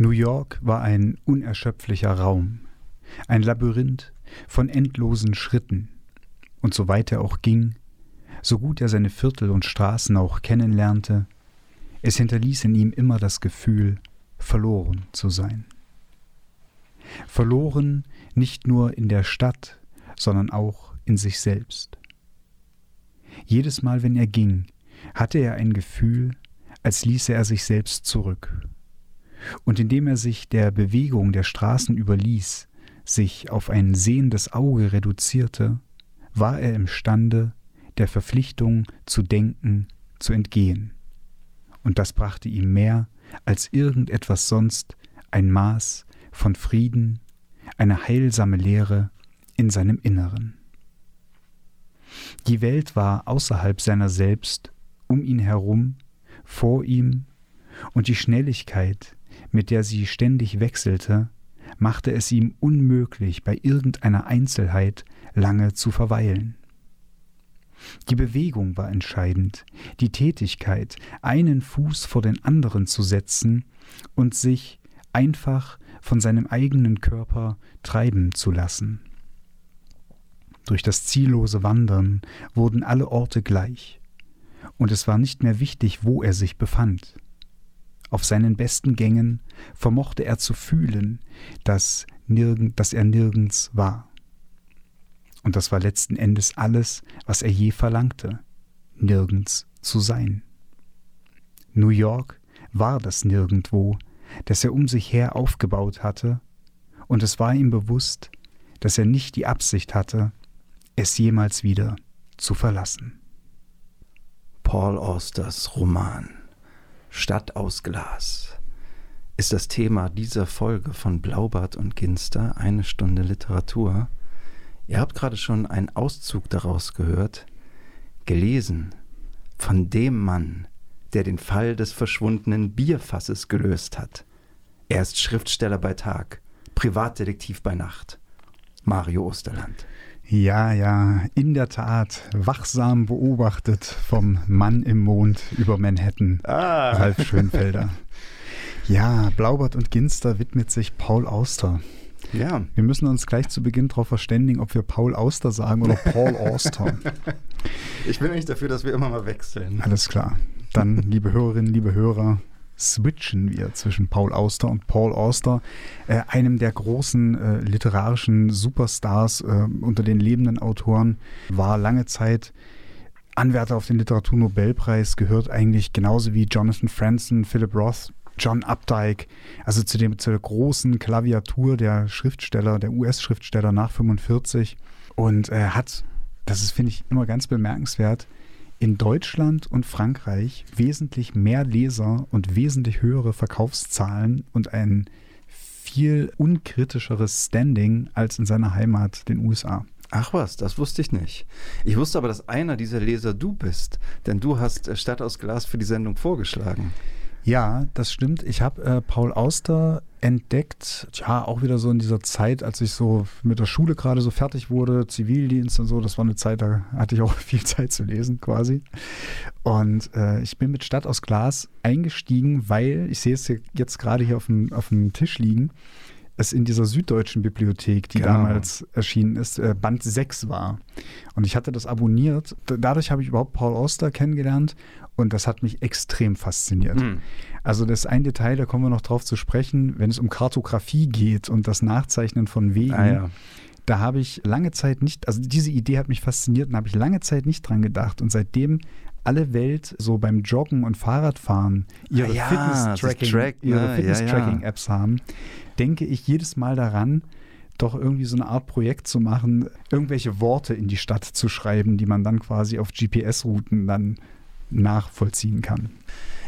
New York war ein unerschöpflicher Raum, ein Labyrinth von endlosen Schritten, und so weit er auch ging, so gut er seine Viertel und Straßen auch kennenlernte, es hinterließ in ihm immer das Gefühl, verloren zu sein. Verloren nicht nur in der Stadt, sondern auch in sich selbst. Jedes Mal, wenn er ging, hatte er ein Gefühl, als ließe er sich selbst zurück. Und indem er sich der Bewegung der Straßen überließ, sich auf ein sehendes Auge reduzierte, war er imstande, der Verpflichtung zu denken, zu entgehen. Und das brachte ihm mehr als irgendetwas sonst ein Maß von Frieden, eine heilsame Lehre in seinem Inneren. Die Welt war außerhalb seiner selbst, um ihn herum, vor ihm, und die Schnelligkeit, mit der sie ständig wechselte, machte es ihm unmöglich, bei irgendeiner Einzelheit lange zu verweilen. Die Bewegung war entscheidend, die Tätigkeit, einen Fuß vor den anderen zu setzen und sich einfach von seinem eigenen Körper treiben zu lassen. Durch das ziellose Wandern wurden alle Orte gleich, und es war nicht mehr wichtig, wo er sich befand. Auf seinen besten Gängen vermochte er zu fühlen, dass, nirgend, dass er nirgends war. Und das war letzten Endes alles, was er je verlangte, nirgends zu sein. New York war das Nirgendwo, das er um sich her aufgebaut hatte, und es war ihm bewusst, dass er nicht die Absicht hatte, es jemals wieder zu verlassen. Paul Austers Roman Stadt aus Glas ist das Thema dieser Folge von Blaubart und Ginster, eine Stunde Literatur. Ihr habt gerade schon einen Auszug daraus gehört, gelesen von dem Mann, der den Fall des verschwundenen Bierfasses gelöst hat. Er ist Schriftsteller bei Tag, Privatdetektiv bei Nacht. Mario Osterland. Ja, ja, in der Tat, wachsam beobachtet vom Mann im Mond über Manhattan, ah. Ralf Schönfelder. Ja, Blaubart und Ginster widmet sich Paul Auster. Ja. Wir müssen uns gleich zu Beginn darauf verständigen, ob wir Paul Auster sagen oder Paul Auster. ich bin nicht dafür, dass wir immer mal wechseln. Alles klar. Dann, liebe Hörerinnen, liebe Hörer, switchen wir zwischen Paul Auster und Paul Auster, äh, einem der großen äh, literarischen Superstars äh, unter den lebenden Autoren, war lange Zeit Anwärter auf den Literaturnobelpreis, gehört eigentlich genauso wie Jonathan Franzen, Philip Roth, John Updike, also zu, dem, zu der großen Klaviatur der Schriftsteller, der US-Schriftsteller nach 45 und äh, hat, das ist, finde ich, immer ganz bemerkenswert, in Deutschland und Frankreich wesentlich mehr Leser und wesentlich höhere Verkaufszahlen und ein viel unkritischeres Standing als in seiner Heimat, den USA. Ach was, das wusste ich nicht. Ich wusste aber, dass einer dieser Leser du bist, denn du hast Stadt aus Glas für die Sendung vorgeschlagen. Ja, das stimmt. Ich habe äh, Paul Auster entdeckt, ja, auch wieder so in dieser Zeit, als ich so mit der Schule gerade so fertig wurde, Zivildienst und so, das war eine Zeit, da hatte ich auch viel Zeit zu lesen quasi. Und äh, ich bin mit Stadt aus Glas eingestiegen, weil, ich sehe es jetzt gerade hier auf dem, auf dem Tisch liegen, es in dieser süddeutschen Bibliothek, die genau. damals erschienen ist, äh, Band 6 war. Und ich hatte das abonniert. Dadurch habe ich überhaupt Paul Auster kennengelernt und das hat mich extrem fasziniert. Mhm. Also das ist ein Detail, da kommen wir noch drauf zu sprechen, wenn es um Kartografie geht und das Nachzeichnen von Wegen. Ah, ja. Da habe ich lange Zeit nicht, also diese Idee hat mich fasziniert und habe ich lange Zeit nicht dran gedacht. Und seitdem alle Welt so beim Joggen und Fahrradfahren ihre ah, ja, Fitness-Tracking Track, ne? Fitness ja, Apps haben, denke ich jedes Mal daran, doch irgendwie so eine Art Projekt zu machen, irgendwelche Worte in die Stadt zu schreiben, die man dann quasi auf GPS-Routen dann nachvollziehen kann.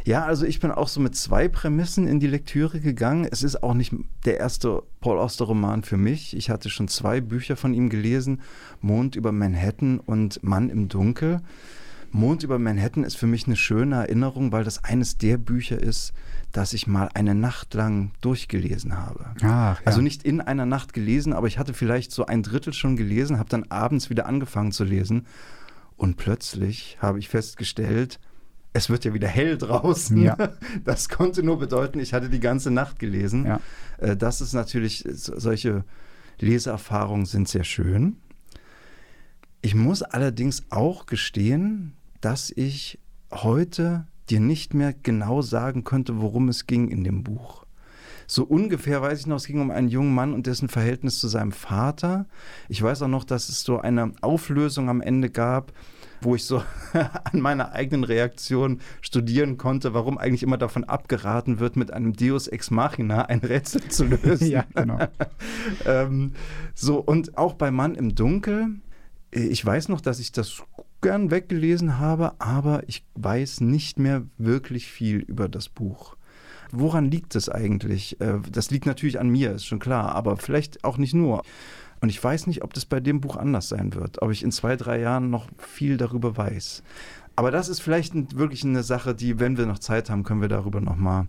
Ja, also ich bin auch so mit zwei Prämissen in die Lektüre gegangen. Es ist auch nicht der erste Paul Auster Roman für mich. Ich hatte schon zwei Bücher von ihm gelesen, Mond über Manhattan und Mann im Dunkel. Mond über Manhattan ist für mich eine schöne Erinnerung, weil das eines der Bücher ist, das ich mal eine Nacht lang durchgelesen habe. Ach, ja. Also nicht in einer Nacht gelesen, aber ich hatte vielleicht so ein Drittel schon gelesen, habe dann abends wieder angefangen zu lesen und plötzlich habe ich festgestellt, es wird ja wieder hell draußen. Ja. Das konnte nur bedeuten, ich hatte die ganze Nacht gelesen. Ja. Äh, Das ist natürlich, solche Leseerfahrungen sind sehr schön. Ich muss allerdings auch gestehen, dass ich heute dir nicht mehr genau sagen könnte, worum es ging in dem Buch. So ungefähr weiß ich noch, es ging um einen jungen Mann und dessen Verhältnis zu seinem Vater. Ich weiß auch noch, dass es so eine Auflösung am Ende gab, wo ich so an meiner eigenen Reaktion studieren konnte, warum eigentlich immer davon abgeraten wird, mit einem Deus Ex Machina ein Rätsel zu lösen. Ja, genau. ähm, so, und auch bei Mann im Dunkel, äh, ich weiß noch, dass ich das gern weggelesen habe, aber ich weiß nicht mehr wirklich viel über das Buch. Woran liegt es eigentlich? Äh, Das liegt natürlich an mir, ist schon klar, aber vielleicht auch nicht nur. Und ich weiß nicht, ob das bei dem Buch anders sein wird, ob ich in zwei, drei Jahren noch viel darüber weiß. Aber das ist vielleicht wirklich eine Sache, die, wenn wir noch Zeit haben, können wir darüber nochmal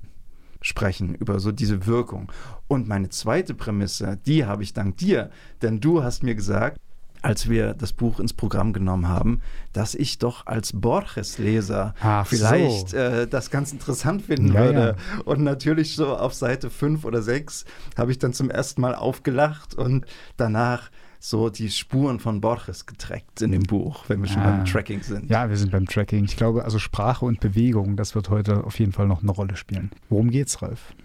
sprechen, über so diese Wirkung. Und meine zweite Prämisse, die habe ich dank dir, denn du hast mir gesagt, als wir das Buch ins Programm genommen haben, dass ich doch als Borges-Leser vielleicht so. äh, das ganz interessant finden Ja, würde. Und natürlich so auf Seite 5 oder 6 habe ich dann zum ersten Mal aufgelacht und danach so die Spuren von Borges getrackt in dem Buch, wenn wir schon Ah. beim Tracking sind. Ja, wir sind beim Tracking. Ich glaube, also Sprache und Bewegung, das wird heute auf jeden Fall noch eine Rolle spielen. Worum geht's, Ralf?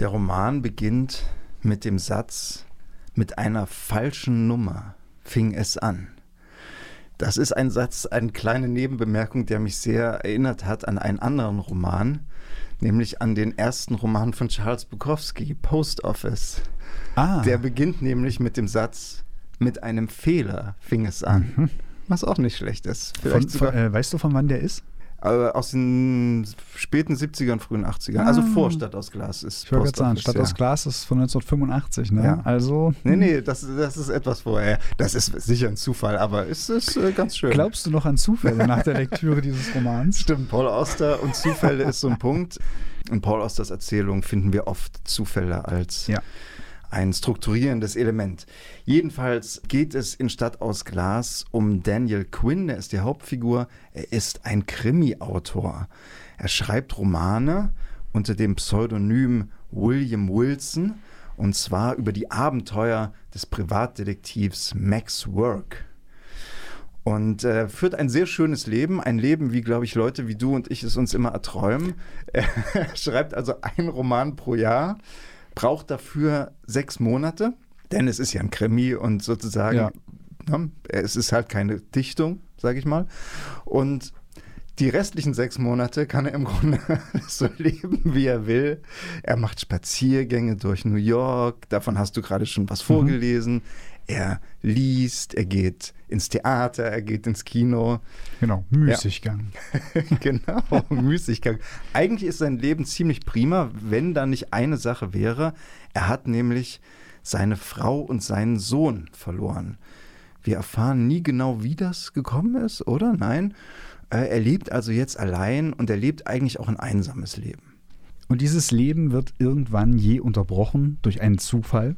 Der Roman beginnt mit dem Satz, mit einer falschen Nummer fing es an. Das ist ein Satz, eine kleine Nebenbemerkung, der mich sehr erinnert hat an einen anderen Roman, nämlich an den ersten Roman von Charles Bukowski, Post Office. Ah, Der beginnt nämlich mit dem Satz, mit einem Fehler fing es an. Was auch nicht schlecht ist. von, von, äh, weißt du, von wann der ist? Aus den späten 70ern, frühen 80ern. Also Ah. vor Stadt aus Glas ist Ich wollte gerade sagen, Stadt ja. aus Glas ist von 1985, ne? Ja. Also, Nee, nee, das, das ist etwas vorher. Das ist sicher ein Zufall, aber es ist äh, ganz schön. glaubst du noch an Zufälle nach der Lektüre dieses Romans? Stimmt, Paul Auster und Zufälle ist so ein Punkt. In Paul Austers Erzählung finden wir oft Zufälle als Ja. Ein strukturierendes Element. Jedenfalls geht es in Stadt aus Glas um Daniel Quinn, der ist die Hauptfigur. Er ist ein Krimi-Autor. Er schreibt Romane unter dem Pseudonym William Wilson und zwar über die Abenteuer des Privatdetektivs Max Work. Und äh, führt ein sehr schönes Leben, ein Leben, wie, glaube ich, Leute wie du und ich es uns immer erträumen. Er schreibt also einen Roman pro Jahr, braucht dafür sechs Monate, denn es ist ja ein Krimi und sozusagen, Ja. ne, es ist halt keine Dichtung, sage ich mal. Und die restlichen sechs Monate kann er im Grunde so leben, wie er will. Er macht Spaziergänge durch New York, davon hast du gerade schon was vorgelesen. Er liest, er geht ins Theater, er geht ins Kino. Genau, Müßiggang. genau, Müßiggang. Eigentlich ist sein Leben ziemlich prima, wenn da nicht eine Sache wäre. Er hat nämlich seine Frau und seinen Sohn verloren. Wir erfahren nie genau, wie das gekommen ist, oder? Nein. Äh, Er lebt also jetzt allein und er lebt eigentlich auch ein einsames Leben. Und dieses Leben wird irgendwann je unterbrochen durch einen Zufall.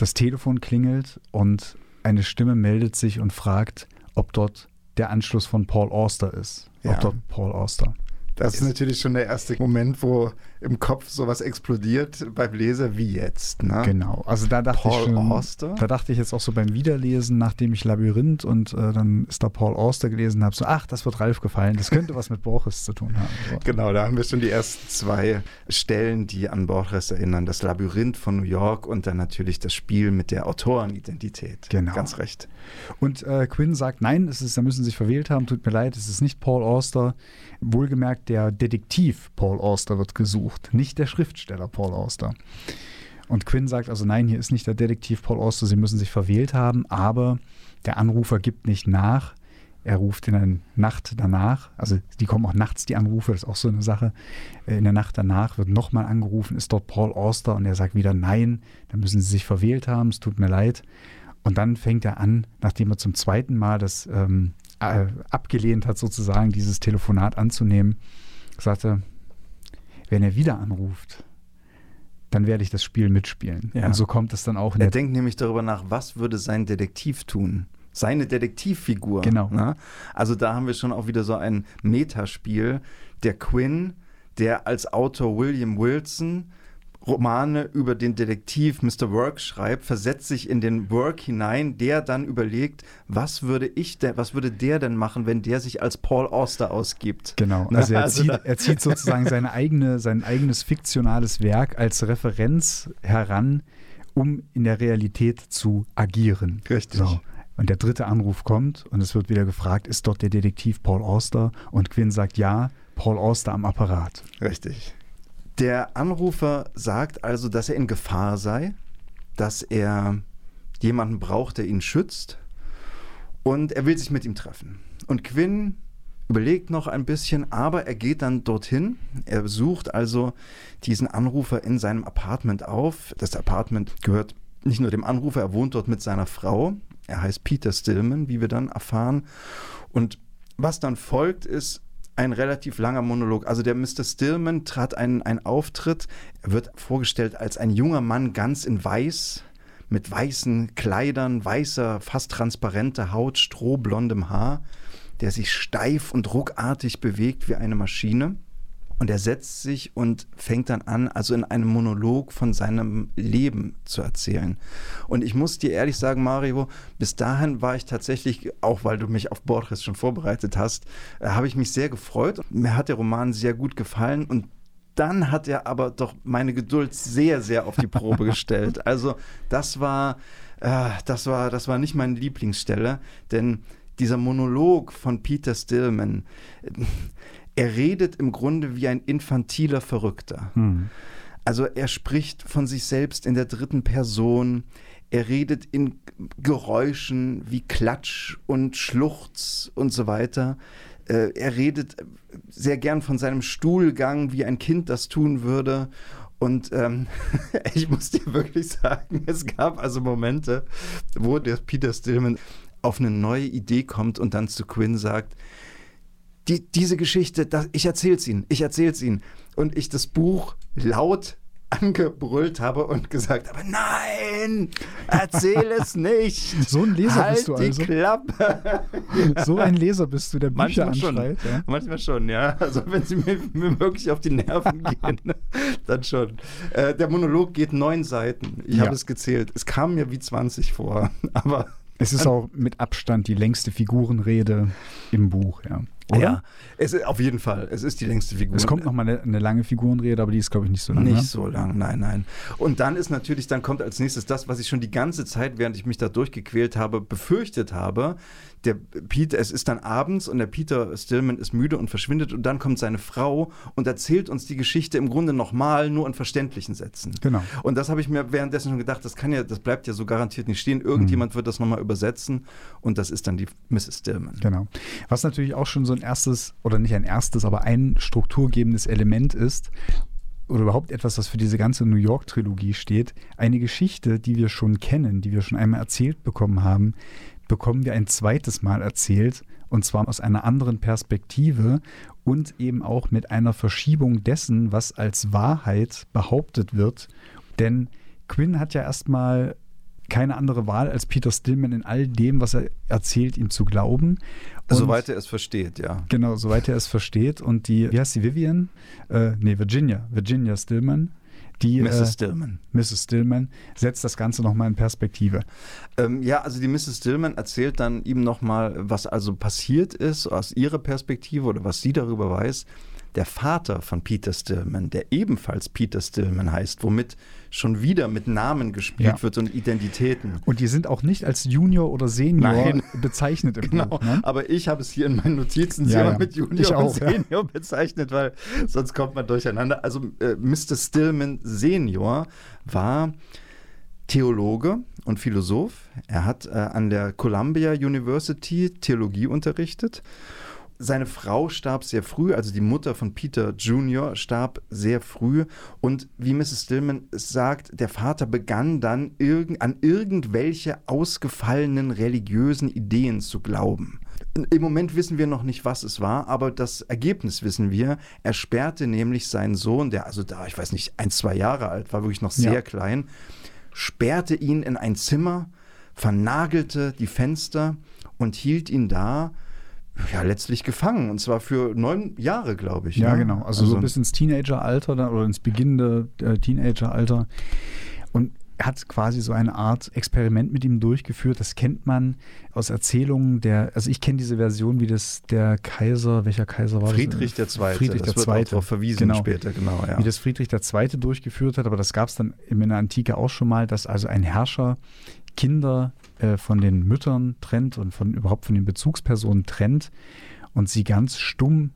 Das Telefon klingelt und eine Stimme meldet sich und fragt, ob dort der Anschluss von Paul Auster ist. Ja. Ob dort Paul Auster. Das ist natürlich schon der erste Moment, wo im Kopf sowas explodiert beim Leser, wie jetzt. Ne? Genau. Also da dachte Paul ich schon, Auster? da dachte ich jetzt auch so beim Wiederlesen, nachdem ich Labyrinth und äh, dann ist da Paul Auster gelesen habe, so ach, das wird Ralf gefallen. Das könnte was mit Borges zu tun haben. So. Genau, da haben wir schon die ersten zwei Stellen, die an Borges erinnern. Das Labyrinth von New York und dann natürlich das Spiel mit der Autorenidentität. Genau. Ganz recht. Und äh, Quinn sagt, nein, es ist, da müssen Sie sich verwählt haben, tut mir leid, es ist nicht Paul Auster. Wohlgemerkt, der Detektiv Paul Auster wird gesucht, nicht der Schriftsteller Paul Auster. Und Quinn sagt also, nein, hier ist nicht der Detektiv Paul Auster, Sie müssen sich verwählt haben, aber der Anrufer gibt nicht nach. Er ruft in der Nacht danach, also die kommen auch nachts, die Anrufe, das ist auch so eine Sache. Äh, In der Nacht danach wird nochmal angerufen, ist dort Paul Auster und er sagt wieder nein, dann müssen Sie sich verwählt haben, es tut mir leid. Und dann fängt er an, nachdem er zum zweiten Mal das ähm, äh, abgelehnt hat, sozusagen dieses Telefonat anzunehmen, sagte, wenn er wieder anruft, dann werde ich das Spiel mitspielen. Ja. Und so kommt es dann auch Er denkt nämlich darüber nach, was würde sein Detektiv tun, seine Detektivfigur. Genau. Ne? Also da haben wir schon auch wieder so ein Metaspiel. Der Quinn, der als Autor William Wilson Romane über den Detektiv Mr. Work schreibt, versetzt sich in den Work hinein, der dann überlegt, was würde ich denn, was würde der denn machen, wenn der sich als Paul Auster ausgibt? Genau. Also er, also zieht, er zieht sozusagen seine eigene, sein eigenes fiktionales Werk als Referenz heran, um in der Realität zu agieren. Richtig. So. Und der dritte Anruf kommt und es wird wieder gefragt, ist dort der Detektiv Paul Auster? Und Quinn sagt ja, Paul Auster am Apparat. Richtig. Der Anrufer sagt also, dass er in Gefahr sei, dass er jemanden braucht, der ihn schützt und er will sich mit ihm treffen. Und Quinn überlegt noch ein bisschen, aber er geht dann dorthin. Er sucht also diesen Anrufer in seinem Apartment auf. Das Apartment gehört nicht nur dem Anrufer, er wohnt dort mit seiner Frau. Er heißt Peter Stillman, wie wir dann erfahren. Und was dann folgt, ist ein relativ langer Monolog. Also der Mr. Stillman trat einen, einen Auftritt. Er wird vorgestellt als ein junger Mann ganz in weiß, mit weißen Kleidern, weißer, fast transparenter Haut, strohblondem Haar, der sich steif und ruckartig bewegt wie eine Maschine. Und er setzt sich und fängt dann an, also in einem Monolog von seinem Leben zu erzählen. Und ich muss dir ehrlich sagen, Mario, bis dahin war ich tatsächlich, auch weil du mich auf Borges schon vorbereitet hast, äh, habe ich mich sehr gefreut. Mir hat der Roman sehr gut gefallen und dann hat er aber doch meine Geduld sehr, sehr auf die Probe gestellt. Also das war, äh, das war, das war nicht meine Lieblingsstelle, denn dieser Monolog von Peter Stillman, er redet im Grunde wie ein infantiler Verrückter. Hm. Also er spricht von sich selbst in der dritten Person. Er redet in Geräuschen wie Klatsch und Schluchz und so weiter. Äh, er redet sehr gern von seinem Stuhlgang, wie ein Kind das tun würde. Und ähm, ich muss dir wirklich sagen, es gab also Momente, wo der Peter Stillman auf eine neue Idee kommt und dann zu Quinn sagt, die, diese Geschichte, das, ich erzähl's Ihnen, ich erzähl's Ihnen. Und ich das Buch laut angebrüllt habe und gesagt habe, nein, erzähl es nicht. So ein Leser halt bist du also. die Klappe. So ein Leser bist du, der Bücher Manchmal schon. Ja? Manchmal schon, ja. Also wenn sie mir, mir wirklich auf die Nerven gehen, dann schon. Äh, der Monolog geht neun Seiten. Ich Ja. habe es gezählt. Es kam mir wie 20 vor. Aber Es ist auch mit Abstand die längste Figurenrede im Buch, ja. Oder? ja, es ist auf jeden Fall. Es ist die längste Figur. Es kommt noch mal eine, eine lange Figurenrede, aber die ist, glaube ich, nicht so lang. Nicht ne? so lang, nein, nein. Und dann ist natürlich, dann kommt als nächstes das, was ich schon die ganze Zeit, während ich mich da durchgequält habe, befürchtet habe. Der Peter, es ist dann abends und der Peter Stillman ist müde und verschwindet und dann kommt seine Frau und erzählt uns die Geschichte im Grunde nochmal, nur in verständlichen Sätzen. Genau. Und das habe ich mir währenddessen schon gedacht, das kann ja, das bleibt ja so garantiert nicht stehen. Irgendjemand wird das nochmal übersetzen und das ist dann die Mrs. Stillman. Genau. Was natürlich auch schon so ein erstes, oder nicht ein erstes, aber ein strukturgebendes Element ist, oder überhaupt etwas, was für diese ganze New York-Trilogie steht, eine Geschichte, die wir schon kennen, die wir schon einmal erzählt bekommen haben, bekommen wir ein zweites Mal erzählt, und zwar aus einer anderen Perspektive und eben auch mit einer Verschiebung dessen, was als Wahrheit behauptet wird. Denn Quinn hat ja erstmal keine andere Wahl, als Peter Stillman in all dem, was er erzählt, ihm zu glauben. Und- Soweit er es versteht, ja. Genau, soweit er es versteht. Und die, wie heißt sie, Vivian? Äh, nee, Virginia. Virginia Stillman. Die, Mrs. Äh, Stillman. Mrs. Stillman setzt das Ganze nochmal in Perspektive. Ähm, ja, also die Mrs. Stillman erzählt dann ihm nochmal, was also passiert ist aus ihrer Perspektive oder was sie darüber weiß. Der Vater von Peter Stillman, der ebenfalls Peter Stillman heißt, womit schon wieder mit Namen gespielt Ja. wird und Identitäten. Und die sind auch nicht als Junior oder Senior Nein. bezeichnet im Genau, Buch. Ne? aber ich habe es hier in meinen Notizen Ja, ja. mit Junior auch, und. Senior bezeichnet, weil sonst kommt man durcheinander. Also äh, Mr. Stillman Senior war Theologe und Philosoph. Er hat äh, an der Columbia University Theologie unterrichtet. Seine Frau starb sehr früh, also die Mutter von Peter Jr. starb sehr früh. Und wie Mrs. Stillman sagt, der Vater begann dann irgend, an irgendwelche ausgefallenen religiösen Ideen zu glauben. Im Moment wissen wir noch nicht, was es war, aber das Ergebnis wissen wir. Er sperrte nämlich seinen Sohn, der also da, ich weiß nicht, ein, zwei Jahre alt war, wirklich noch sehr Ja. klein, sperrte ihn in ein Zimmer, vernagelte die Fenster und hielt ihn da ja, letztlich gefangen. Und zwar für neun Jahre, glaube ich. Ja, ne? genau. Also, so bis ins Teenageralter dann, oder ins beginnende äh, Teenageralter. Und hat quasi so eine Art Experiment mit ihm durchgeführt. Das kennt man aus Erzählungen der, also ich kenne diese Version, wie das der Kaiser, welcher Kaiser war Friedrich das? der Zweite. Friedrich das der Zweite. darauf verwiesen Genau. später, genau, ja. Wie das Friedrich der Zweite durchgeführt hat, aber das gab es dann in der Antike auch schon mal, dass also ein Herrscher Kinder äh, von den Müttern trennt und von überhaupt von den Bezugspersonen trennt und sie ganz stumm,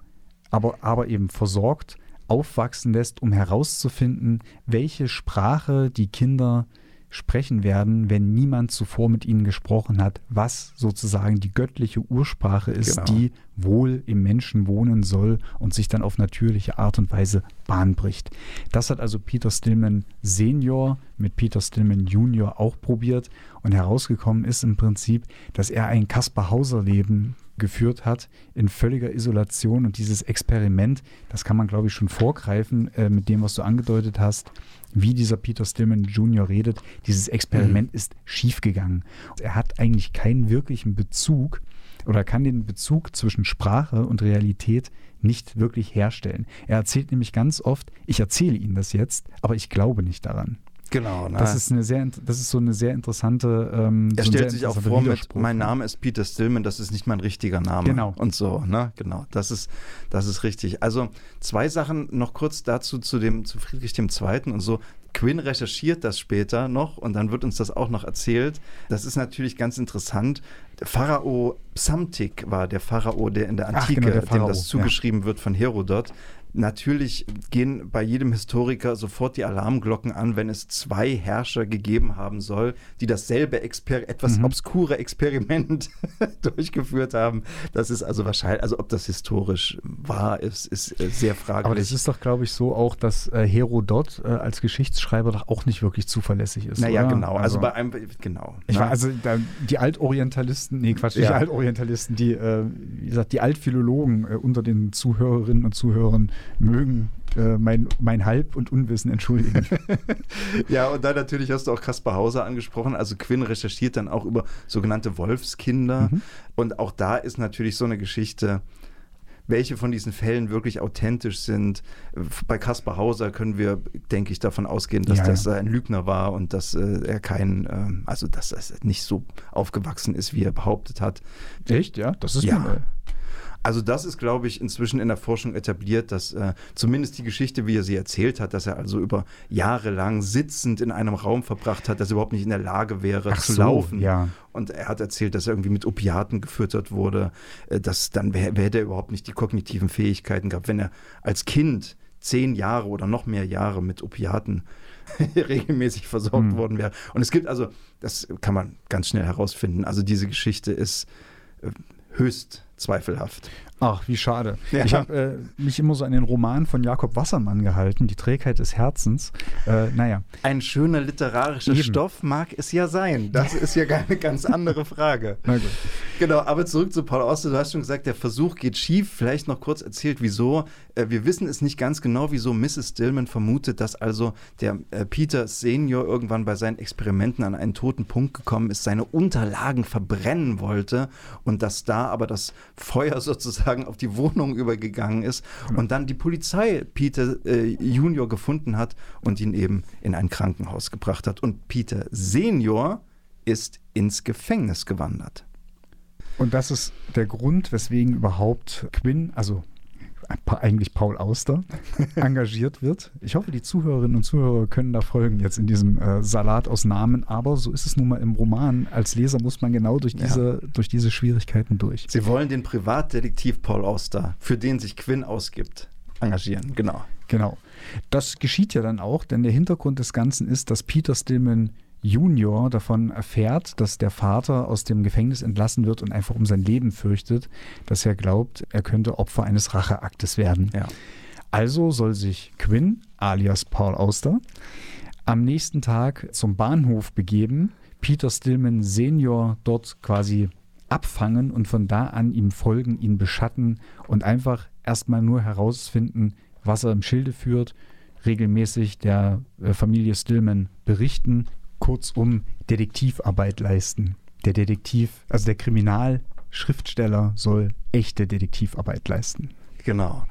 aber, aber eben versorgt aufwachsen lässt, um herauszufinden, welche Sprache die Kinder sprechen werden, wenn niemand zuvor mit ihnen gesprochen hat, was sozusagen die göttliche Ursprache ist, Genau. die wohl im Menschen wohnen soll und sich dann auf natürliche Art und Weise Bahn bricht. Das hat also Peter Stillman Senior mit Peter Stillman Junior auch probiert und herausgekommen ist im Prinzip, dass er ein Kaspar Hauser Leben geführt hat in völliger Isolation und dieses Experiment, das kann man glaube ich schon vorgreifen äh, mit dem, was du angedeutet hast, wie dieser Peter Stillman Jr. redet, dieses Experiment ist schiefgegangen. Er hat eigentlich keinen wirklichen Bezug oder kann den Bezug zwischen Sprache und Realität nicht wirklich herstellen. Er erzählt nämlich ganz oft, ich erzähle Ihnen das jetzt, aber ich glaube nicht daran. Genau, ne? Das ist eine sehr, das ist so eine sehr interessante. Ähm, er so stellt sich auch vor mit, mein Name ist Peter Stillman, das ist nicht mein richtiger Name. Genau. Und so, ne? Genau, das ist, das ist richtig. Also zwei Sachen noch kurz dazu zu dem, zu Friedrich II. und so. Quinn recherchiert das später noch und dann wird uns das auch noch erzählt. Das ist natürlich ganz interessant. Der Pharao Psamtik war der Pharao, der in der Ach, Antike, genau, der dem Pharao, das ja. zugeschrieben wird von Herodot. Natürlich gehen bei jedem Historiker sofort die Alarmglocken an, wenn es zwei Herrscher gegeben haben soll, die dasselbe Exper etwas Mhm. obskure Experiment durchgeführt haben. Das ist also wahrscheinlich, also ob das historisch wahr ist, ist äh, sehr fraglich. Aber das ist doch, glaube ich, so auch, dass äh, Herodot äh, als Geschichtsschreiber doch auch nicht wirklich zuverlässig ist. naja, oder? genau. Also, bei einem, genau. Ich ne? war, also da, die Altorientalisten, nee, Quatsch, nicht Ja. die Altorientalisten, die, äh, wie gesagt, die Altphilologen unter den Zuhörerinnen und Zuhörern mögen äh, mein, mein Halb- und Unwissen entschuldigen. Ja, und dann natürlich hast du auch Kaspar Hauser angesprochen. Also Quinn recherchiert dann auch über sogenannte Wolfskinder. Mhm. Und auch da ist natürlich so eine Geschichte, welche von diesen Fällen wirklich authentisch sind. Bei Kaspar Hauser können wir, denke ich, davon ausgehen, dass Ja, das ein Lügner war und dass äh, er kein, ähm, also dass er nicht so aufgewachsen ist, wie er behauptet hat. Echt, ja? Das ist Ja. äh, Also das ist, glaube ich, inzwischen in der Forschung etabliert, dass äh, zumindest die Geschichte, wie er sie erzählt hat, dass er also über Jahre lang sitzend in einem Raum verbracht hat, dass er überhaupt nicht in der Lage wäre Ach zu so, laufen. ja. Und er hat erzählt, dass er irgendwie mit Opiaten gefüttert wurde, äh, dass dann wär- hätte er überhaupt nicht die kognitiven Fähigkeiten gehabt, wenn er als Kind zehn Jahre oder noch mehr Jahre mit Opiaten regelmäßig versorgt Hm. worden wäre. Und es gibt also, das kann man ganz schnell herausfinden, also diese Geschichte ist äh, höchst zweifelhaft. Ach, wie schade. Ja. Ich habe äh, mich immer so an den Roman von Jakob Wassermann gehalten, Die Trägheit des Herzens. Äh, naja, Ein schöner literarischer Eben. Stoff mag es ja sein. Das ist ja eine ganz andere Frage. na gut. Genau, aber zurück zu Paul Auster. Du hast schon gesagt, der Versuch geht schief. Vielleicht noch kurz erzählt, wieso. Äh, Wir wissen es nicht ganz genau, wieso Mrs. Stillman vermutet, dass also der äh, Peter Senior irgendwann bei seinen Experimenten an einen toten Punkt gekommen ist, seine Unterlagen verbrennen wollte und dass da aber das Feuer sozusagen auf die Wohnung übergegangen ist und dann die Polizei Peter äh, Junior gefunden hat und ihn eben in ein Krankenhaus gebracht hat. Und Peter Senior ist ins Gefängnis gewandert. Und das ist der Grund, weswegen überhaupt Quinn, also eigentlich Paul Auster, engagiert wird. Ich hoffe, die Zuhörerinnen und Zuhörer können da folgen jetzt in diesem äh, Salat aus Namen, aber so ist es nun mal im Roman. Als Leser muss man genau durch diese, durch diese Schwierigkeiten durch. Sie wollen den Privatdetektiv Paul Auster, für den sich Quinn ausgibt, engagieren. Genau. Genau. Das geschieht ja dann auch, denn der Hintergrund des Ganzen ist, dass Peter Stillman Junior davon erfährt, dass der Vater aus dem Gefängnis entlassen wird und einfach um sein Leben fürchtet, dass er glaubt, er könnte Opfer eines Racheaktes werden. Ja. Also soll sich Quinn, alias Paul Auster, am nächsten Tag zum Bahnhof begeben, Peter Stillman Senior dort quasi abfangen und von da an ihm folgen, ihn beschatten und einfach erstmal nur herausfinden, was er im Schilde führt, regelmäßig der äh, Familie Stillman berichten, kurzum Detektivarbeit leisten. Der Detektiv, also der Kriminalschriftsteller soll echte Detektivarbeit leisten. Genau.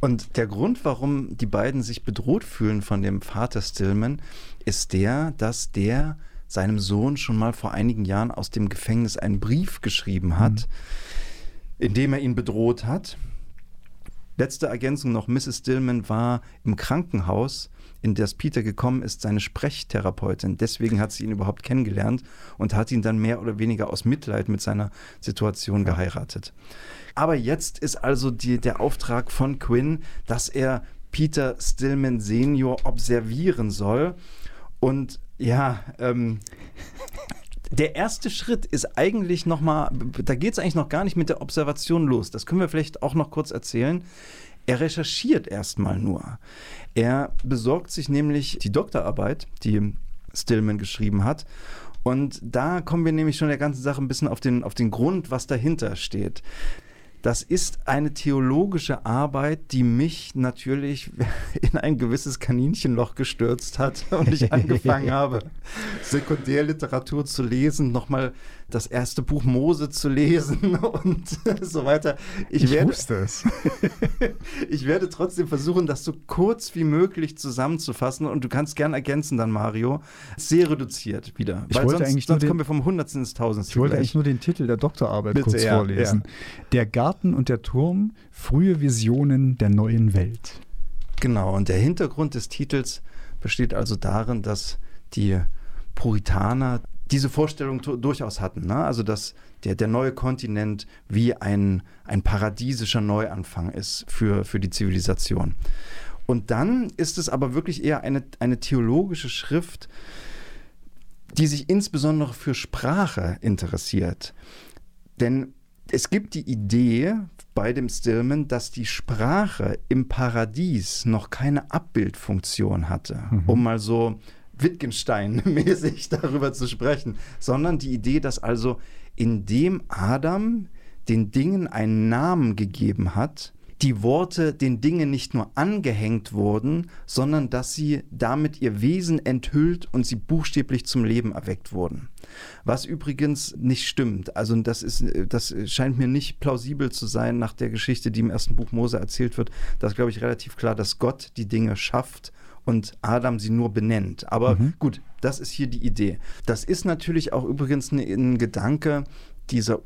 Und der Grund, warum die beiden sich bedroht fühlen von dem Vater Stillman, ist der, dass der seinem Sohn schon mal vor einigen Jahren aus dem Gefängnis einen Brief geschrieben hat, mhm. in dem er ihn bedroht hat. Letzte Ergänzung noch, Mrs. Stillman war im Krankenhaus, in das Peter gekommen ist, seine Sprechtherapeutin. Deswegen hat sie ihn überhaupt kennengelernt und hat ihn dann mehr oder weniger aus Mitleid mit seiner Situation geheiratet. Aber jetzt ist also die, der Auftrag von Quinn, dass er Peter Stillman Senior observieren soll. Und ja, ähm, der erste Schritt ist eigentlich nochmal, da geht es eigentlich noch gar nicht mit der Observation los. Das können wir vielleicht auch noch kurz erzählen. Er recherchiert erstmal nur. Er besorgt sich nämlich die Doktorarbeit, die Stillman geschrieben hat. Und da kommen wir nämlich schon der ganzen Sache ein bisschen auf den, auf den Grund, was dahinter steht. Das ist eine theologische Arbeit, die mich natürlich in ein gewisses Kaninchenloch gestürzt hat und ich angefangen habe, Sekundärliteratur zu lesen, nochmal das erste Buch Mose zu lesen und so weiter. Ich, ich werde, wusste es. ich werde trotzdem versuchen, das so kurz wie möglich zusammenzufassen und du kannst gern ergänzen dann, Mario. Sehr reduziert wieder. Ich weil sonst, eigentlich sonst den, kommen wir vom Hundertsten ins Tausendste. Ich wollte gleich. eigentlich nur den Titel der Doktorarbeit Bitte, kurz ja, vorlesen. Ja. Der Garten und der Turm, frühe Visionen der neuen Welt. Genau, und der Hintergrund des Titels besteht also darin, dass die Puritaner diese Vorstellung durchaus hatten. Ne? Also, dass der, der neue Kontinent wie ein, ein paradiesischer Neuanfang ist für, für die Zivilisation. Und dann ist es aber wirklich eher eine, eine theologische Schrift, die sich insbesondere für Sprache interessiert. Denn es gibt die Idee bei dem Stillman, dass die Sprache im Paradies noch keine Abbildfunktion hatte, mhm. um mal so Wittgenstein-mäßig darüber zu sprechen, sondern die Idee, dass also indem Adam den Dingen einen Namen gegeben hat, die Worte den Dingen nicht nur angehängt wurden, sondern dass sie damit ihr Wesen enthüllt und sie buchstäblich zum Leben erweckt wurden. Was übrigens nicht stimmt. Also das ist, das scheint mir nicht plausibel zu sein nach der Geschichte, die im ersten Buch Mose erzählt wird. Das ist, glaube ich, relativ klar, dass Gott die Dinge schafft und Adam sie nur benennt. Aber mhm. gut, das ist hier die Idee. Das ist natürlich auch übrigens ein, ein Gedanke, dieser,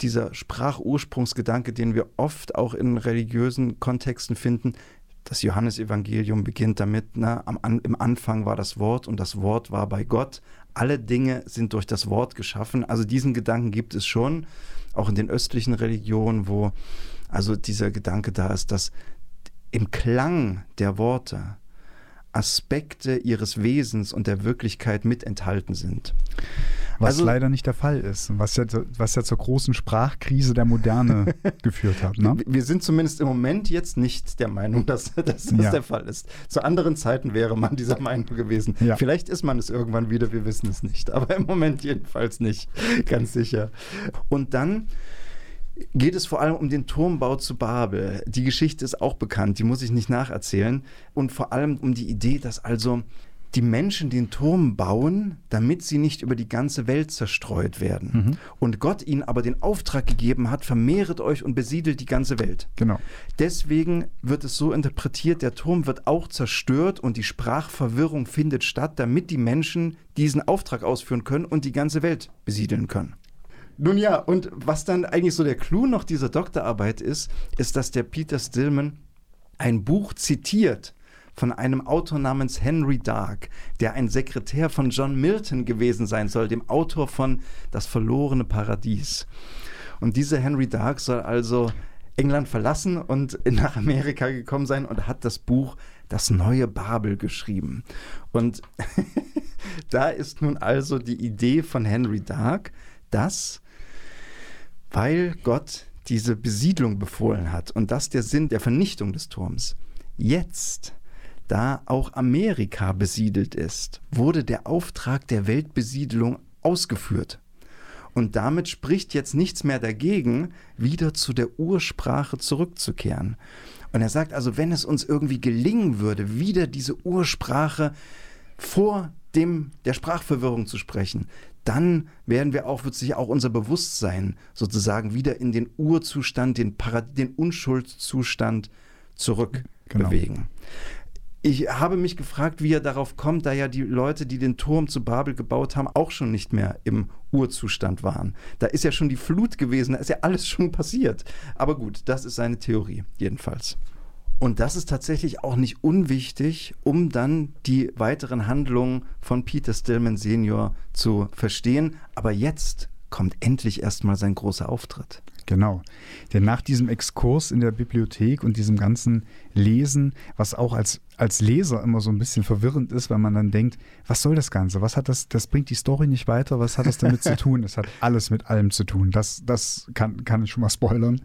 dieser Sprachursprungsgedanke, den wir oft auch in religiösen Kontexten finden. Das Johannesevangelium beginnt damit, ne, am, an, im Anfang war das Wort und das Wort war bei Gott. Alle Dinge sind durch das Wort geschaffen. Also diesen Gedanken gibt es schon, auch in den östlichen Religionen, wo also dieser Gedanke da ist, dass im Klang der Worte Aspekte ihres Wesens und der Wirklichkeit mit enthalten sind. Was also, leider nicht der Fall ist, was ja, was ja zur großen Sprachkrise der Moderne geführt hat. Ne? Wir sind zumindest im Moment jetzt nicht der Meinung, dass, dass das ja. der Fall ist. Zu anderen Zeiten wäre man dieser Meinung gewesen. Ja. Vielleicht ist man es irgendwann wieder, wir wissen es nicht. Aber im Moment jedenfalls nicht, ganz sicher. Und dann geht es vor allem um den Turmbau zu Babel. Die Geschichte ist auch bekannt, die muss ich nicht nacherzählen. Und vor allem um die Idee, dass also die Menschen den Turm bauen, damit sie nicht über die ganze Welt zerstreut werden. Mhm. Und Gott ihnen aber den Auftrag gegeben hat, vermehret euch und besiedelt die ganze Welt. Genau. Deswegen wird es so interpretiert, der Turm wird auch zerstört und die Sprachverwirrung findet statt, damit die Menschen diesen Auftrag ausführen können und die ganze Welt besiedeln können. Nun ja, und was dann eigentlich so der Clou noch dieser Doktorarbeit ist, ist, dass der Peter Stillman ein Buch zitiert von einem Autor namens Henry Dark, der ein Sekretär von John Milton gewesen sein soll, dem Autor von Das verlorene Paradies. Und dieser Henry Dark soll also England verlassen und nach Amerika gekommen sein und hat das Buch Das neue Babel geschrieben. Und da ist nun also die Idee von Henry Dark, dass weil Gott diese Besiedlung befohlen hat und das der Sinn der Vernichtung des Turms. Jetzt, da auch Amerika besiedelt ist, wurde der Auftrag der Weltbesiedelung ausgeführt. Und damit spricht jetzt nichts mehr dagegen, wieder zu der Ursprache zurückzukehren. Und er sagt also, wenn es uns irgendwie gelingen würde, wieder diese Ursprache vor dem, der Sprachverwirrung zu sprechen, dann werden wir auch, wird sich auch unser Bewusstsein sozusagen wieder in den Urzustand, den, Parad den Unschuldszustand zurückbewegen. Genau. Ich habe mich gefragt, wie er darauf kommt, da ja die Leute, die den Turm zu Babel gebaut haben, auch schon nicht mehr im Urzustand waren. Da ist ja schon die Flut gewesen, da ist ja alles schon passiert. Aber gut, das ist seine Theorie, jedenfalls. Und das ist tatsächlich auch nicht unwichtig, um dann die weiteren Handlungen von Peter Stillman Senior zu verstehen. Aber jetzt kommt endlich erstmal sein großer Auftritt. Genau. Denn nach diesem Exkurs in der Bibliothek und diesem ganzen Lesen, was auch als, als Leser immer so ein bisschen verwirrend ist, weil man dann denkt, was soll das Ganze? Was hat das, das bringt die Story nicht weiter, was hat das damit zu tun? Es hat alles mit allem zu tun. Das, das kann, kann ich schon mal spoilern.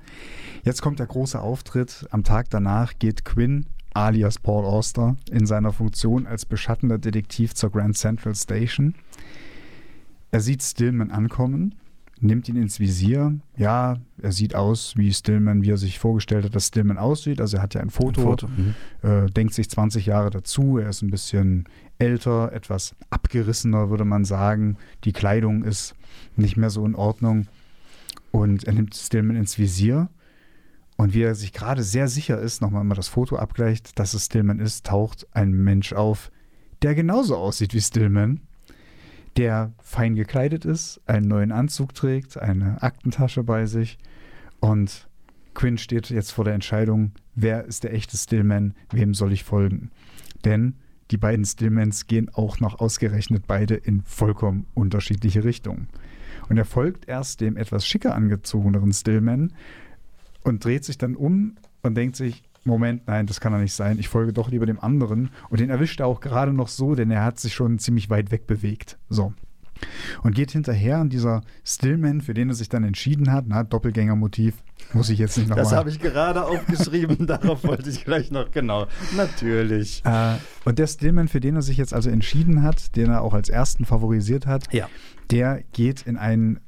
Jetzt kommt der große Auftritt. Am Tag danach geht Quinn alias Paul Auster in seiner Funktion als beschattender Detektiv zur Grand Central Station. Er sieht Stillman ankommen nimmt ihn ins Visier. Ja, er sieht aus wie Stillman, wie er sich vorgestellt hat, dass Stillman aussieht. Also er hat ja ein Foto, ein Foto. Mhm. Äh, denkt sich 20 Jahre dazu. Er ist ein bisschen älter, etwas abgerissener, würde man sagen. Die Kleidung ist nicht mehr so in Ordnung. Und er nimmt Stillman ins Visier. Und wie er sich gerade sehr sicher ist, nochmal mal das Foto abgleicht, dass es Stillman ist, taucht ein Mensch auf, der genauso aussieht wie Stillman der fein gekleidet ist, einen neuen Anzug trägt, eine Aktentasche bei sich und Quinn steht jetzt vor der Entscheidung, wer ist der echte Stillman, wem soll ich folgen? Denn die beiden Stillmans gehen auch noch ausgerechnet beide in vollkommen unterschiedliche Richtungen. Und er folgt erst dem etwas schicker angezogeneren Stillman und dreht sich dann um und denkt sich, Moment, nein, das kann er nicht sein. Ich folge doch lieber dem anderen. Und den erwischt er auch gerade noch so, denn er hat sich schon ziemlich weit weg bewegt. So. Und geht hinterher und dieser Stillman, für den er sich dann entschieden hat, na, Doppelgängermotiv, muss ich jetzt nicht nochmal. Das habe ich gerade aufgeschrieben, darauf wollte ich gleich noch, genau, natürlich. Äh, und der Stillman, für den er sich jetzt also entschieden hat, den er auch als ersten favorisiert hat, ja. der geht in einen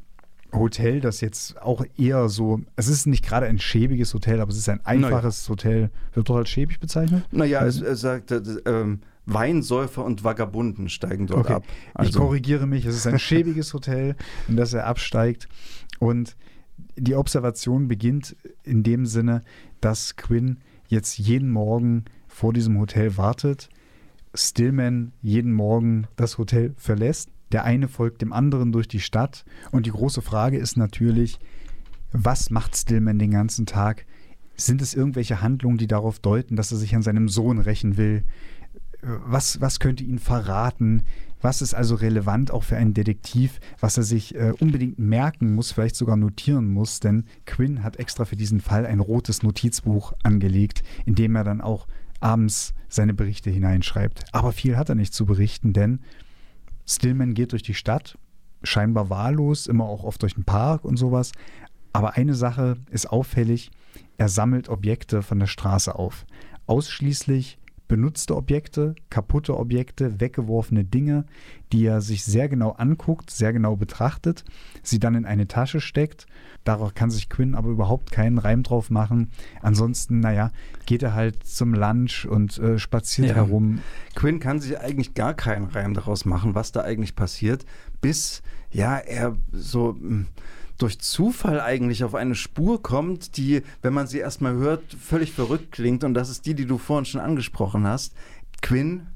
Hotel, das jetzt auch eher so, es ist nicht gerade ein schäbiges Hotel, aber es ist ein einfaches naja. Hotel. Wird doch als schäbig bezeichnet? Naja, also, er sagt, äh, ähm, Weinsäufer und Vagabunden steigen dort okay. ab. Also. Ich korrigiere mich, es ist ein schäbiges Hotel, in das er absteigt. Und die Observation beginnt in dem Sinne, dass Quinn jetzt jeden Morgen vor diesem Hotel wartet, Stillman jeden Morgen das Hotel verlässt der eine folgt dem anderen durch die Stadt. Und die große Frage ist natürlich, was macht Stillman den ganzen Tag? Sind es irgendwelche Handlungen, die darauf deuten, dass er sich an seinem Sohn rächen will? Was, was könnte ihn verraten? Was ist also relevant auch für einen Detektiv, was er sich äh, unbedingt merken muss, vielleicht sogar notieren muss? Denn Quinn hat extra für diesen Fall ein rotes Notizbuch angelegt, in dem er dann auch abends seine Berichte hineinschreibt. Aber viel hat er nicht zu berichten, denn Stillman geht durch die Stadt, scheinbar wahllos, immer auch oft durch den Park und sowas. Aber eine Sache ist auffällig, er sammelt Objekte von der Straße auf. Ausschließlich benutzte Objekte, kaputte Objekte, weggeworfene Dinge, die er sich sehr genau anguckt, sehr genau betrachtet, sie dann in eine Tasche steckt. Darauf kann sich Quinn aber überhaupt keinen Reim drauf machen. Ansonsten, naja, geht er halt zum Lunch und äh, spaziert ja. herum. Quinn kann sich eigentlich gar keinen Reim daraus machen, was da eigentlich passiert, bis ja, er so hm, durch Zufall eigentlich auf eine Spur kommt, die, wenn man sie erstmal hört, völlig verrückt klingt. Und das ist die, die du vorhin schon angesprochen hast. Quinn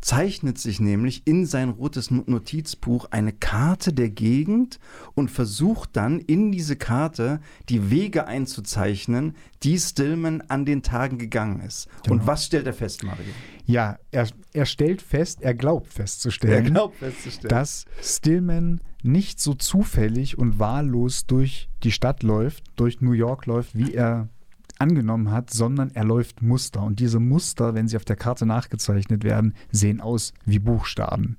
zeichnet sich nämlich in sein rotes Notizbuch eine Karte der Gegend und versucht dann in diese Karte die Wege einzuzeichnen, die Stillman an den Tagen gegangen ist. Genau. Und was stellt er fest, Mario? Ja, er, er stellt fest, er glaubt festzustellen, er glaubt festzustellen, dass Stillman nicht so zufällig und wahllos durch die Stadt läuft, durch New York läuft, wie er angenommen hat, sondern er läuft Muster. Und diese Muster, wenn sie auf der Karte nachgezeichnet werden, sehen aus wie Buchstaben.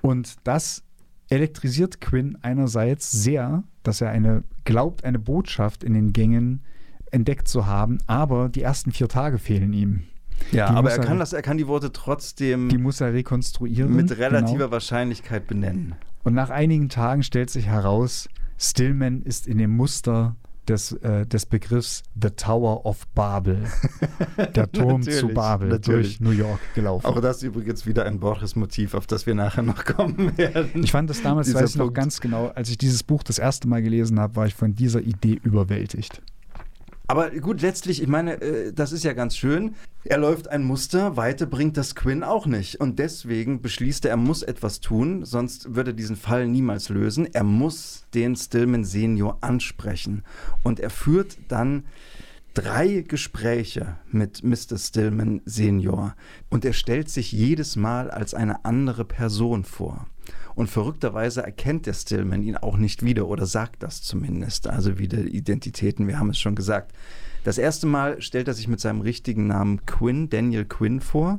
Und das elektrisiert Quinn einerseits sehr, dass er eine glaubt, eine Botschaft in den Gängen entdeckt zu haben, aber die ersten vier Tage fehlen ihm. Ja, die aber er kann das, er kann die Worte trotzdem. Die muss er rekonstruieren. Mit relativer genau. Wahrscheinlichkeit benennen. Und nach einigen Tagen stellt sich heraus, Stillman ist in dem Muster des, äh, des Begriffs The Tower of Babel, der Turm zu Babel natürlich. durch New York gelaufen. Auch das ist übrigens wieder ein Borges-Motiv, auf das wir nachher noch kommen werden. Ich fand das damals, weiß ich noch ganz genau, als ich dieses Buch das erste Mal gelesen habe, war ich von dieser Idee überwältigt. Aber gut, letztlich, ich meine, äh, das ist ja ganz schön. Er läuft ein Muster, weiter bringt das Quinn auch nicht. Und deswegen beschließt er, er muss etwas tun, sonst würde er diesen Fall niemals lösen. Er muss den Stillman Senior ansprechen. Und er führt dann drei Gespräche mit Mr. Stillman Senior. Und er stellt sich jedes Mal als eine andere Person vor. Und verrückterweise erkennt der Stillman ihn auch nicht wieder oder sagt das zumindest. Also wieder Identitäten, wir haben es schon gesagt. Das erste Mal stellt er sich mit seinem richtigen Namen Quinn, Daniel Quinn, vor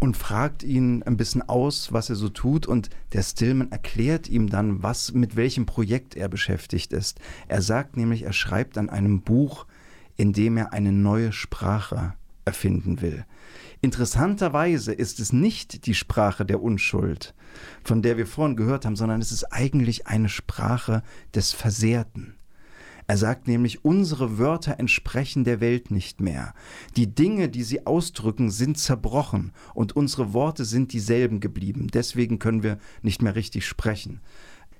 und fragt ihn ein bisschen aus, was er so tut. Und der Stillman erklärt ihm dann, was, mit welchem Projekt er beschäftigt ist. Er sagt nämlich, er schreibt an einem Buch, in dem er eine neue Sprache erfinden will. Interessanterweise ist es nicht die Sprache der Unschuld, von der wir vorhin gehört haben, sondern es ist eigentlich eine Sprache des Versehrten. Er sagt nämlich, unsere Wörter entsprechen der Welt nicht mehr. Die Dinge, die sie ausdrücken, sind zerbrochen und unsere Worte sind dieselben geblieben. Deswegen können wir nicht mehr richtig sprechen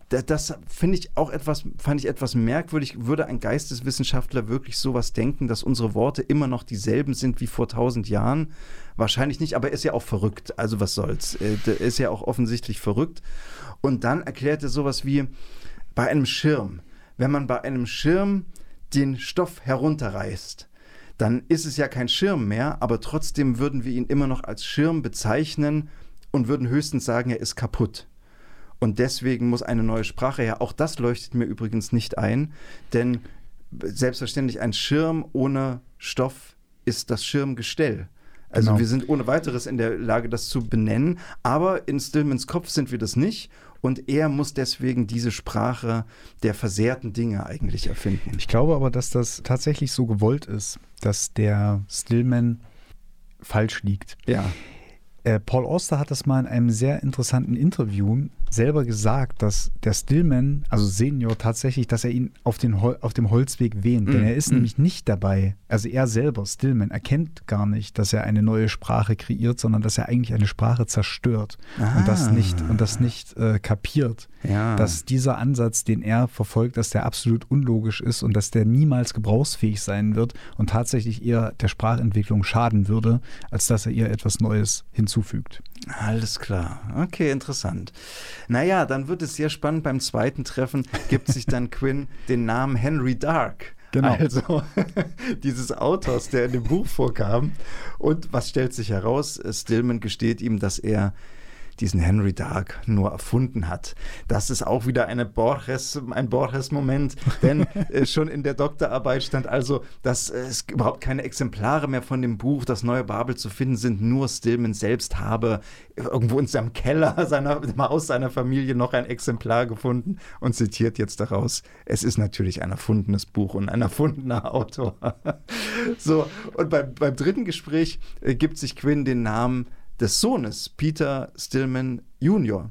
das finde ich auch etwas, fand ich etwas merkwürdig. Würde ein Geisteswissenschaftler wirklich sowas denken, dass unsere Worte immer noch dieselben sind wie vor tausend Jahren? Wahrscheinlich nicht, aber er ist ja auch verrückt. Also was soll's? Äh, er ist ja auch offensichtlich verrückt. Und dann erklärt er sowas wie bei einem Schirm. Wenn man bei einem Schirm den Stoff herunterreißt, dann ist es ja kein Schirm mehr, aber trotzdem würden wir ihn immer noch als Schirm bezeichnen und würden höchstens sagen, er ist kaputt. Und deswegen muss eine neue Sprache her. Auch das leuchtet mir übrigens nicht ein, denn selbstverständlich ein Schirm ohne Stoff ist das Schirmgestell. Also genau. wir sind ohne weiteres in der Lage, das zu benennen, aber in Stillmans Kopf sind wir das nicht und er muss deswegen diese Sprache der versehrten Dinge eigentlich erfinden. Ich glaube aber, dass das tatsächlich so gewollt ist, dass der Stillman falsch liegt. Ja. Äh, Paul Auster hat das mal in einem sehr interessanten Interview selber gesagt, dass der Stillman, also Senior, tatsächlich, dass er ihn auf, den Hol auf dem Holzweg wähnt. Mm, Denn er ist mm. nämlich nicht dabei. Also er selber, Stillman, erkennt gar nicht, dass er eine neue Sprache kreiert, sondern dass er eigentlich eine Sprache zerstört ah. und das nicht, und das nicht äh, kapiert. Ja. Dass dieser Ansatz, den er verfolgt, dass der absolut unlogisch ist und dass der niemals gebrauchsfähig sein wird und tatsächlich eher der Sprachentwicklung schaden würde, als dass er ihr etwas Neues hinzufügt. Alles klar. Okay, interessant. Naja, dann wird es sehr spannend. Beim zweiten Treffen gibt sich dann Quinn den Namen Henry Dark. Genau. Also dieses Autors, der in dem Buch vorkam. Und was stellt sich heraus? Stillman gesteht ihm, dass er diesen Henry Dark nur erfunden hat. Das ist auch wieder eine Borges, ein Borges-Moment, denn äh, schon in der Doktorarbeit stand also, dass äh, es überhaupt keine Exemplare mehr von dem Buch Das neue Babel zu finden sind, nur Stillman selbst habe irgendwo in seinem Keller seiner, aus seiner Familie noch ein Exemplar gefunden und zitiert jetzt daraus, es ist natürlich ein erfundenes Buch und ein erfundener Autor. so, und beim, beim dritten Gespräch äh, gibt sich Quinn den Namen des Sohnes, Peter Stillman Jr.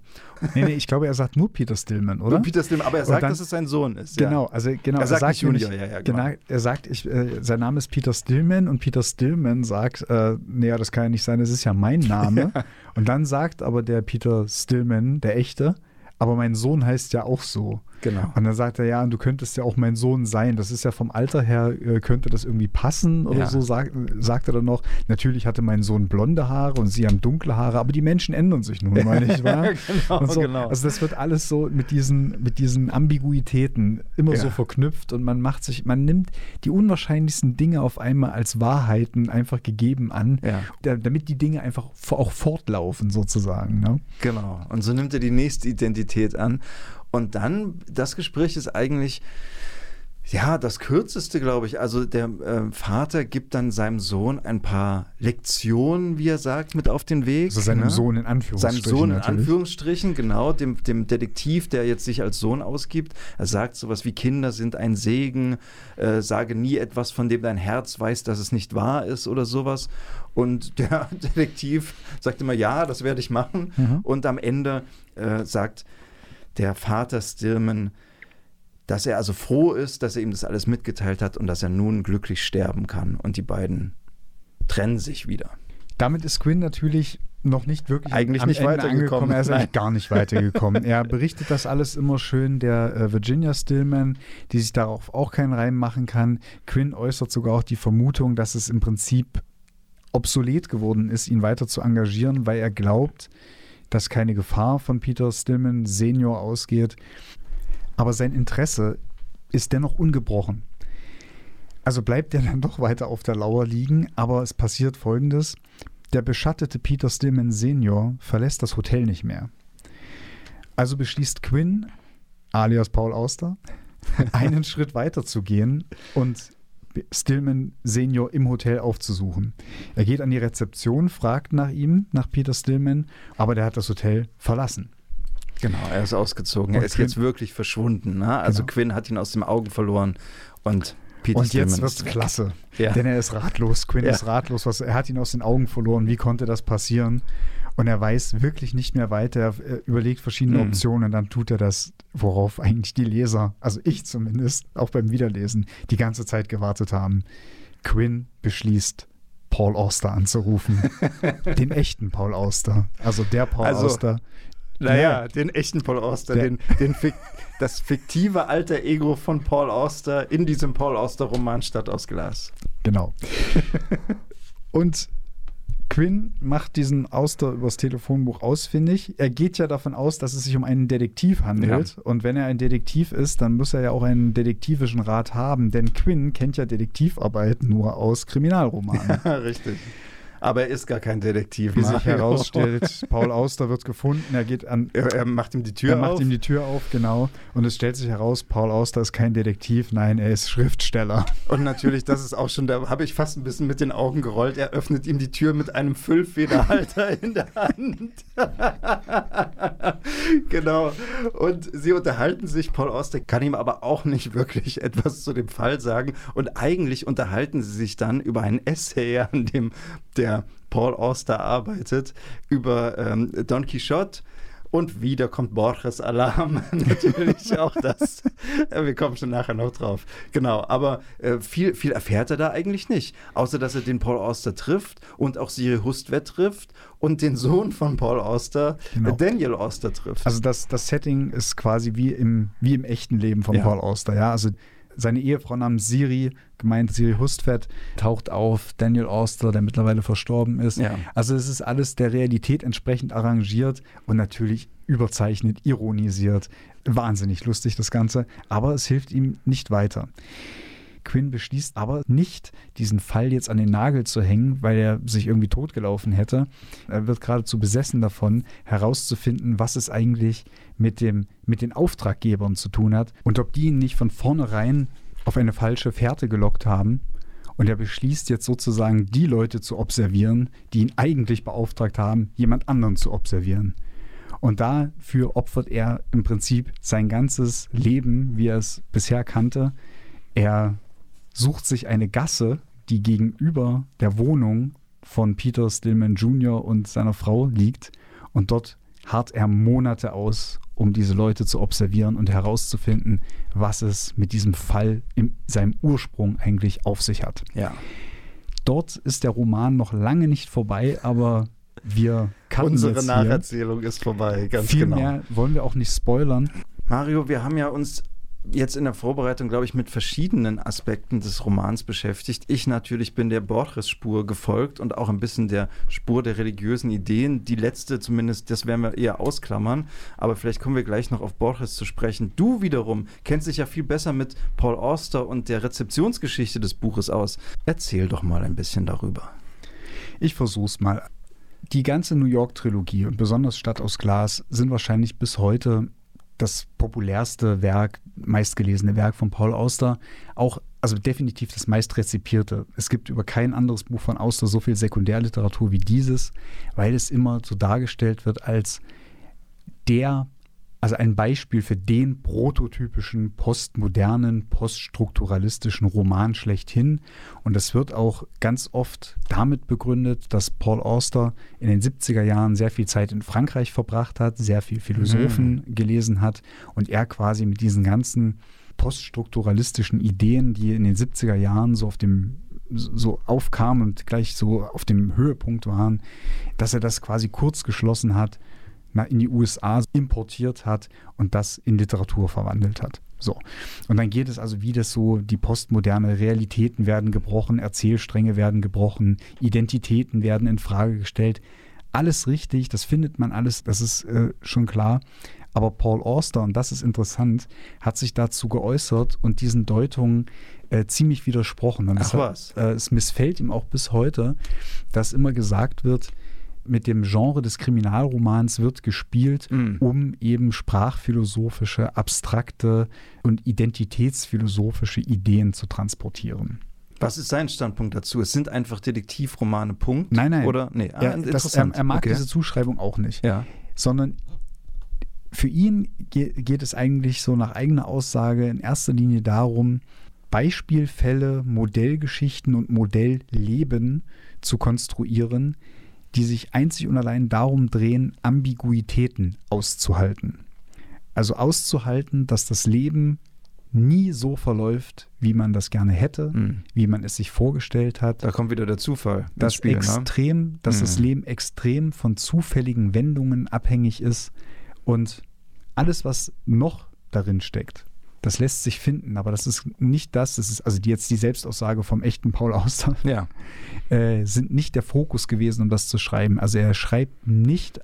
Nee, nee, ich glaube, er sagt nur Peter Stillman, oder? Nur Peter Stillman, aber er sagt, dann, dass es sein Sohn ist. Genau, also genau. Er sagt, er sagt Junior, ja, ja, genau. genau. Er sagt, ich, äh, sein Name ist Peter Stillman und Peter Stillman sagt, äh, naja, das kann ja nicht sein, das ist ja mein Name. ja. Und dann sagt aber der Peter Stillman, der echte, aber mein Sohn heißt ja auch so. Genau. Und dann sagt er, ja, und du könntest ja auch mein Sohn sein. Das ist ja vom Alter her, äh, könnte das irgendwie passen oder ja. so, sagt, sagt er dann noch. Natürlich hatte mein Sohn blonde Haare und sie haben dunkle Haare, aber die Menschen ändern sich nun mal nicht wahr? genau, so. genau. Also das wird alles so mit diesen, mit diesen Ambiguitäten immer ja. so verknüpft und man macht sich, man nimmt die unwahrscheinlichsten Dinge auf einmal als Wahrheiten einfach gegeben an, ja. damit die Dinge einfach auch fortlaufen sozusagen. Ne? Genau. Und so nimmt er die nächste Identität an und dann, das Gespräch ist eigentlich, ja, das kürzeste, glaube ich. Also der äh, Vater gibt dann seinem Sohn ein paar Lektionen, wie er sagt, mit auf den Weg. Also seinem ne? Sohn in Anführungsstrichen. Seinem Sohn in natürlich. Anführungsstrichen, genau, dem, dem Detektiv, der jetzt sich als Sohn ausgibt. Er sagt sowas wie Kinder sind ein Segen, äh, sage nie etwas, von dem dein Herz weiß, dass es nicht wahr ist oder sowas. Und der Detektiv sagt immer, ja, das werde ich machen. Mhm. Und am Ende äh, sagt der Vater Stillman, dass er also froh ist, dass er ihm das alles mitgeteilt hat und dass er nun glücklich sterben kann. Und die beiden trennen sich wieder. Damit ist Quinn natürlich noch nicht wirklich eigentlich nicht Ende weitergekommen. Er ist eigentlich gar nicht weitergekommen. er berichtet das alles immer schön der äh, Virginia Stillman, die sich darauf auch keinen Reim machen kann. Quinn äußert sogar auch die Vermutung, dass es im Prinzip obsolet geworden ist, ihn weiter zu engagieren, weil er glaubt, dass keine Gefahr von Peter Stillman Senior ausgeht. Aber sein Interesse ist dennoch ungebrochen. Also bleibt er dann doch weiter auf der Lauer liegen, aber es passiert folgendes. Der beschattete Peter Stillman Senior verlässt das Hotel nicht mehr. Also beschließt Quinn, alias Paul Auster, einen Schritt weiter zu gehen und Stillman Senior im Hotel aufzusuchen. Er geht an die Rezeption, fragt nach ihm, nach Peter Stillman, aber der hat das Hotel verlassen. Genau, er ist ausgezogen. Und er ist Quinn, jetzt wirklich verschwunden. Ne? Also genau. Quinn hat ihn aus den Augen verloren und Peter und jetzt wird es klasse, ja. denn er ist ratlos. Quinn ja. ist ratlos. Was, er hat ihn aus den Augen verloren. Wie konnte das passieren? Und er weiß wirklich nicht mehr weiter. Er überlegt verschiedene mhm. Optionen. Und dann tut er das, worauf eigentlich die Leser, also ich zumindest, auch beim Wiederlesen, die ganze Zeit gewartet haben. Quinn beschließt, Paul Auster anzurufen. den echten Paul Auster. Also der Paul also, Auster. Naja, ja. den echten Paul Auster, den, den das fiktive alter Ego von Paul Auster in diesem Paul Auster-Roman Stadt aus Glas. Genau. Und Quinn macht diesen Auster übers Telefonbuch ausfindig. Er geht ja davon aus, dass es sich um einen Detektiv handelt. Ja. Und wenn er ein Detektiv ist, dann muss er ja auch einen detektivischen Rat haben. Denn Quinn kennt ja Detektivarbeit nur aus Kriminalromanen. Ja, richtig. Aber er ist gar kein Detektiv. Wie Mario. sich herausstellt, Paul Auster wird gefunden. Er geht an. Er, er macht ihm die Tür er auf. macht ihm die Tür auf, genau. Und es stellt sich heraus, Paul Auster ist kein Detektiv, nein, er ist Schriftsteller. Und natürlich, das ist auch schon, da habe ich fast ein bisschen mit den Augen gerollt. Er öffnet ihm die Tür mit einem Füllfederhalter in der Hand. genau. Und sie unterhalten sich. Paul Auster kann ihm aber auch nicht wirklich etwas zu dem Fall sagen. Und eigentlich unterhalten sie sich dann über ein Essay, an dem der Paul Auster arbeitet, über ähm, Don Quixote. Und wieder kommt Borges Alarm. Natürlich auch das. Wir kommen schon nachher noch drauf. Genau, aber äh, viel, viel erfährt er da eigentlich nicht. Außer, dass er den Paul Auster trifft und auch Siri Hustvedt trifft und den Sohn von Paul Auster, genau. Daniel Auster, trifft. Also das, das Setting ist quasi wie im, wie im echten Leben von ja. Paul Auster. Ja, also seine Ehefrau namens Siri, gemeint Siri Hustvedt, taucht auf, Daniel Auster, der mittlerweile verstorben ist. Ja. Also es ist alles der Realität entsprechend arrangiert und natürlich überzeichnet, ironisiert. Wahnsinnig lustig das Ganze, aber es hilft ihm nicht weiter. Quinn beschließt aber nicht, diesen Fall jetzt an den Nagel zu hängen, weil er sich irgendwie totgelaufen hätte. Er wird geradezu besessen davon, herauszufinden, was es eigentlich mit, dem, mit den Auftraggebern zu tun hat und ob die ihn nicht von vornherein auf eine falsche Fährte gelockt haben. Und er beschließt jetzt sozusagen, die Leute zu observieren, die ihn eigentlich beauftragt haben, jemand anderen zu observieren. Und dafür opfert er im Prinzip sein ganzes Leben, wie er es bisher kannte. Er sucht sich eine Gasse, die gegenüber der Wohnung von Peter Stillman Jr. und seiner Frau liegt. Und dort harrt er Monate aus, um diese Leute zu observieren und herauszufinden, was es mit diesem Fall in seinem Ursprung eigentlich auf sich hat. Ja. Dort ist der Roman noch lange nicht vorbei, aber wir cutten Unsere Nacherzählung ist vorbei, ganz Viel genau. mehr wollen wir auch nicht spoilern. Mario, wir haben ja uns jetzt in der Vorbereitung, glaube ich, mit verschiedenen Aspekten des Romans beschäftigt. Ich natürlich bin der Borges-Spur gefolgt und auch ein bisschen der Spur der religiösen Ideen. Die letzte zumindest, das werden wir eher ausklammern. Aber vielleicht kommen wir gleich noch auf Borges zu sprechen. Du wiederum kennst dich ja viel besser mit Paul Auster und der Rezeptionsgeschichte des Buches aus. Erzähl doch mal ein bisschen darüber. Ich versuch's mal. Die ganze New York-Trilogie und besonders Stadt aus Glas sind wahrscheinlich bis heute das populärste Werk, meistgelesene Werk von Paul Auster. Auch, also definitiv das meistrezipierte. Es gibt über kein anderes Buch von Auster so viel Sekundärliteratur wie dieses, weil es immer so dargestellt wird als der also ein Beispiel für den prototypischen postmodernen, poststrukturalistischen Roman schlechthin. Und das wird auch ganz oft damit begründet, dass Paul Auster in den 70er Jahren sehr viel Zeit in Frankreich verbracht hat, sehr viel Philosophen mhm. gelesen hat und er quasi mit diesen ganzen poststrukturalistischen Ideen, die in den 70er Jahren so auf dem so aufkamen und gleich so auf dem Höhepunkt waren, dass er das quasi kurz geschlossen hat, in die USA importiert hat und das in Literatur verwandelt hat. So. Und dann geht es also, wie das so, die postmoderne Realitäten werden gebrochen, Erzählstränge werden gebrochen, Identitäten werden in Frage gestellt. Alles richtig, das findet man alles, das ist äh, schon klar. Aber Paul Auster, und das ist interessant, hat sich dazu geäußert und diesen Deutungen äh, ziemlich widersprochen. Und Ach was. Hat, äh, es missfällt ihm auch bis heute, dass immer gesagt wird, mit dem Genre des Kriminalromans wird gespielt, Mhm. um eben sprachphilosophische, abstrakte und identitätsphilosophische Ideen zu transportieren. Was ist sein Standpunkt dazu? Es sind einfach Detektivromane, Punkt? Nein, nein. Oder? Nee, ah, er, das, er, er mag okay. diese Zuschreibung auch nicht, Ja. sondern für ihn ge geht es eigentlich so nach eigener Aussage in erster Linie darum, Beispielfälle, Modellgeschichten und Modellleben zu konstruieren, die sich einzig und allein darum drehen, Ambiguitäten auszuhalten. Also auszuhalten, dass das Leben nie so verläuft, wie man das gerne hätte, Mhm. wie man es sich vorgestellt hat. Da kommt wieder der Zufall. dass Spiel, ne? extrem, dass das Mhm. Leben extrem von zufälligen Wendungen abhängig ist und alles, was noch darin steckt, das lässt sich finden, aber das ist nicht das, das ist also die, jetzt die Selbstaussage vom echten Paul Auster, Ja. äh, sind nicht der Fokus gewesen, um das zu schreiben. Also er schreibt nicht,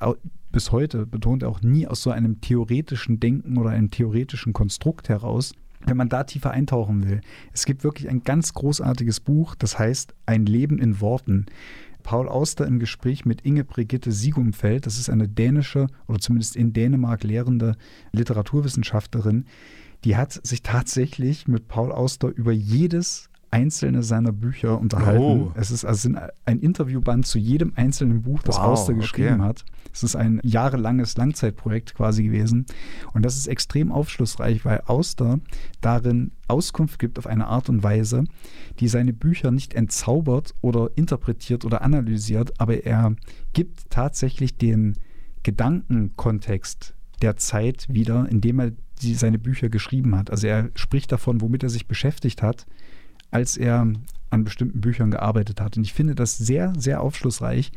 bis heute betont er auch nie aus so einem theoretischen Denken oder einem theoretischen Konstrukt heraus, wenn man da tiefer eintauchen will. Es gibt wirklich ein ganz großartiges Buch, das heißt Ein Leben in Worten. Paul Auster im Gespräch mit Inge Brigitte Siegumfeld, das ist eine dänische oder zumindest in Dänemark lehrende Literaturwissenschaftlerin, die hat sich tatsächlich mit Paul Auster über jedes einzelne seiner Bücher unterhalten. Oh. Es ist also ein Interviewband zu jedem einzelnen Buch, das Wow, Auster geschrieben okay. hat. Es ist ein jahrelanges Langzeitprojekt quasi gewesen. Und das ist extrem aufschlussreich, weil Auster darin Auskunft gibt auf eine Art und Weise, die seine Bücher nicht entzaubert oder interpretiert oder analysiert, aber er gibt tatsächlich den Gedankenkontext der Zeit wieder, indem er die, seine Bücher geschrieben hat. Also er spricht davon, womit er sich beschäftigt hat, als er an bestimmten Büchern gearbeitet hat. Und ich finde das sehr, sehr aufschlussreich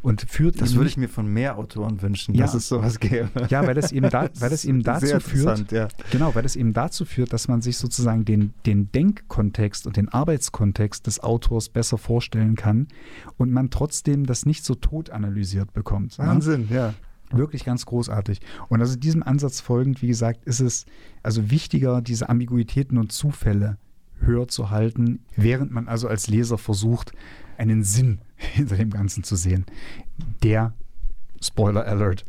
und führt Das würde ich mir von mehr Autoren wünschen, Ja. dass es sowas gäbe. Ja, weil das eben, da, weil das eben dazu Sehr führt, Ja. genau, weil das eben dazu führt, dass man sich sozusagen den, den Denkkontext und den Arbeitskontext des Autors besser vorstellen kann und man trotzdem das nicht so tot analysiert bekommt. ne? Wahnsinn, ja. Wirklich ganz großartig. Und also diesem Ansatz folgend, wie gesagt, ist es also wichtiger, diese Ambiguitäten und Zufälle höher zu halten, während man also als Leser versucht, einen Sinn hinter dem Ganzen zu sehen, der, Spoiler Alert,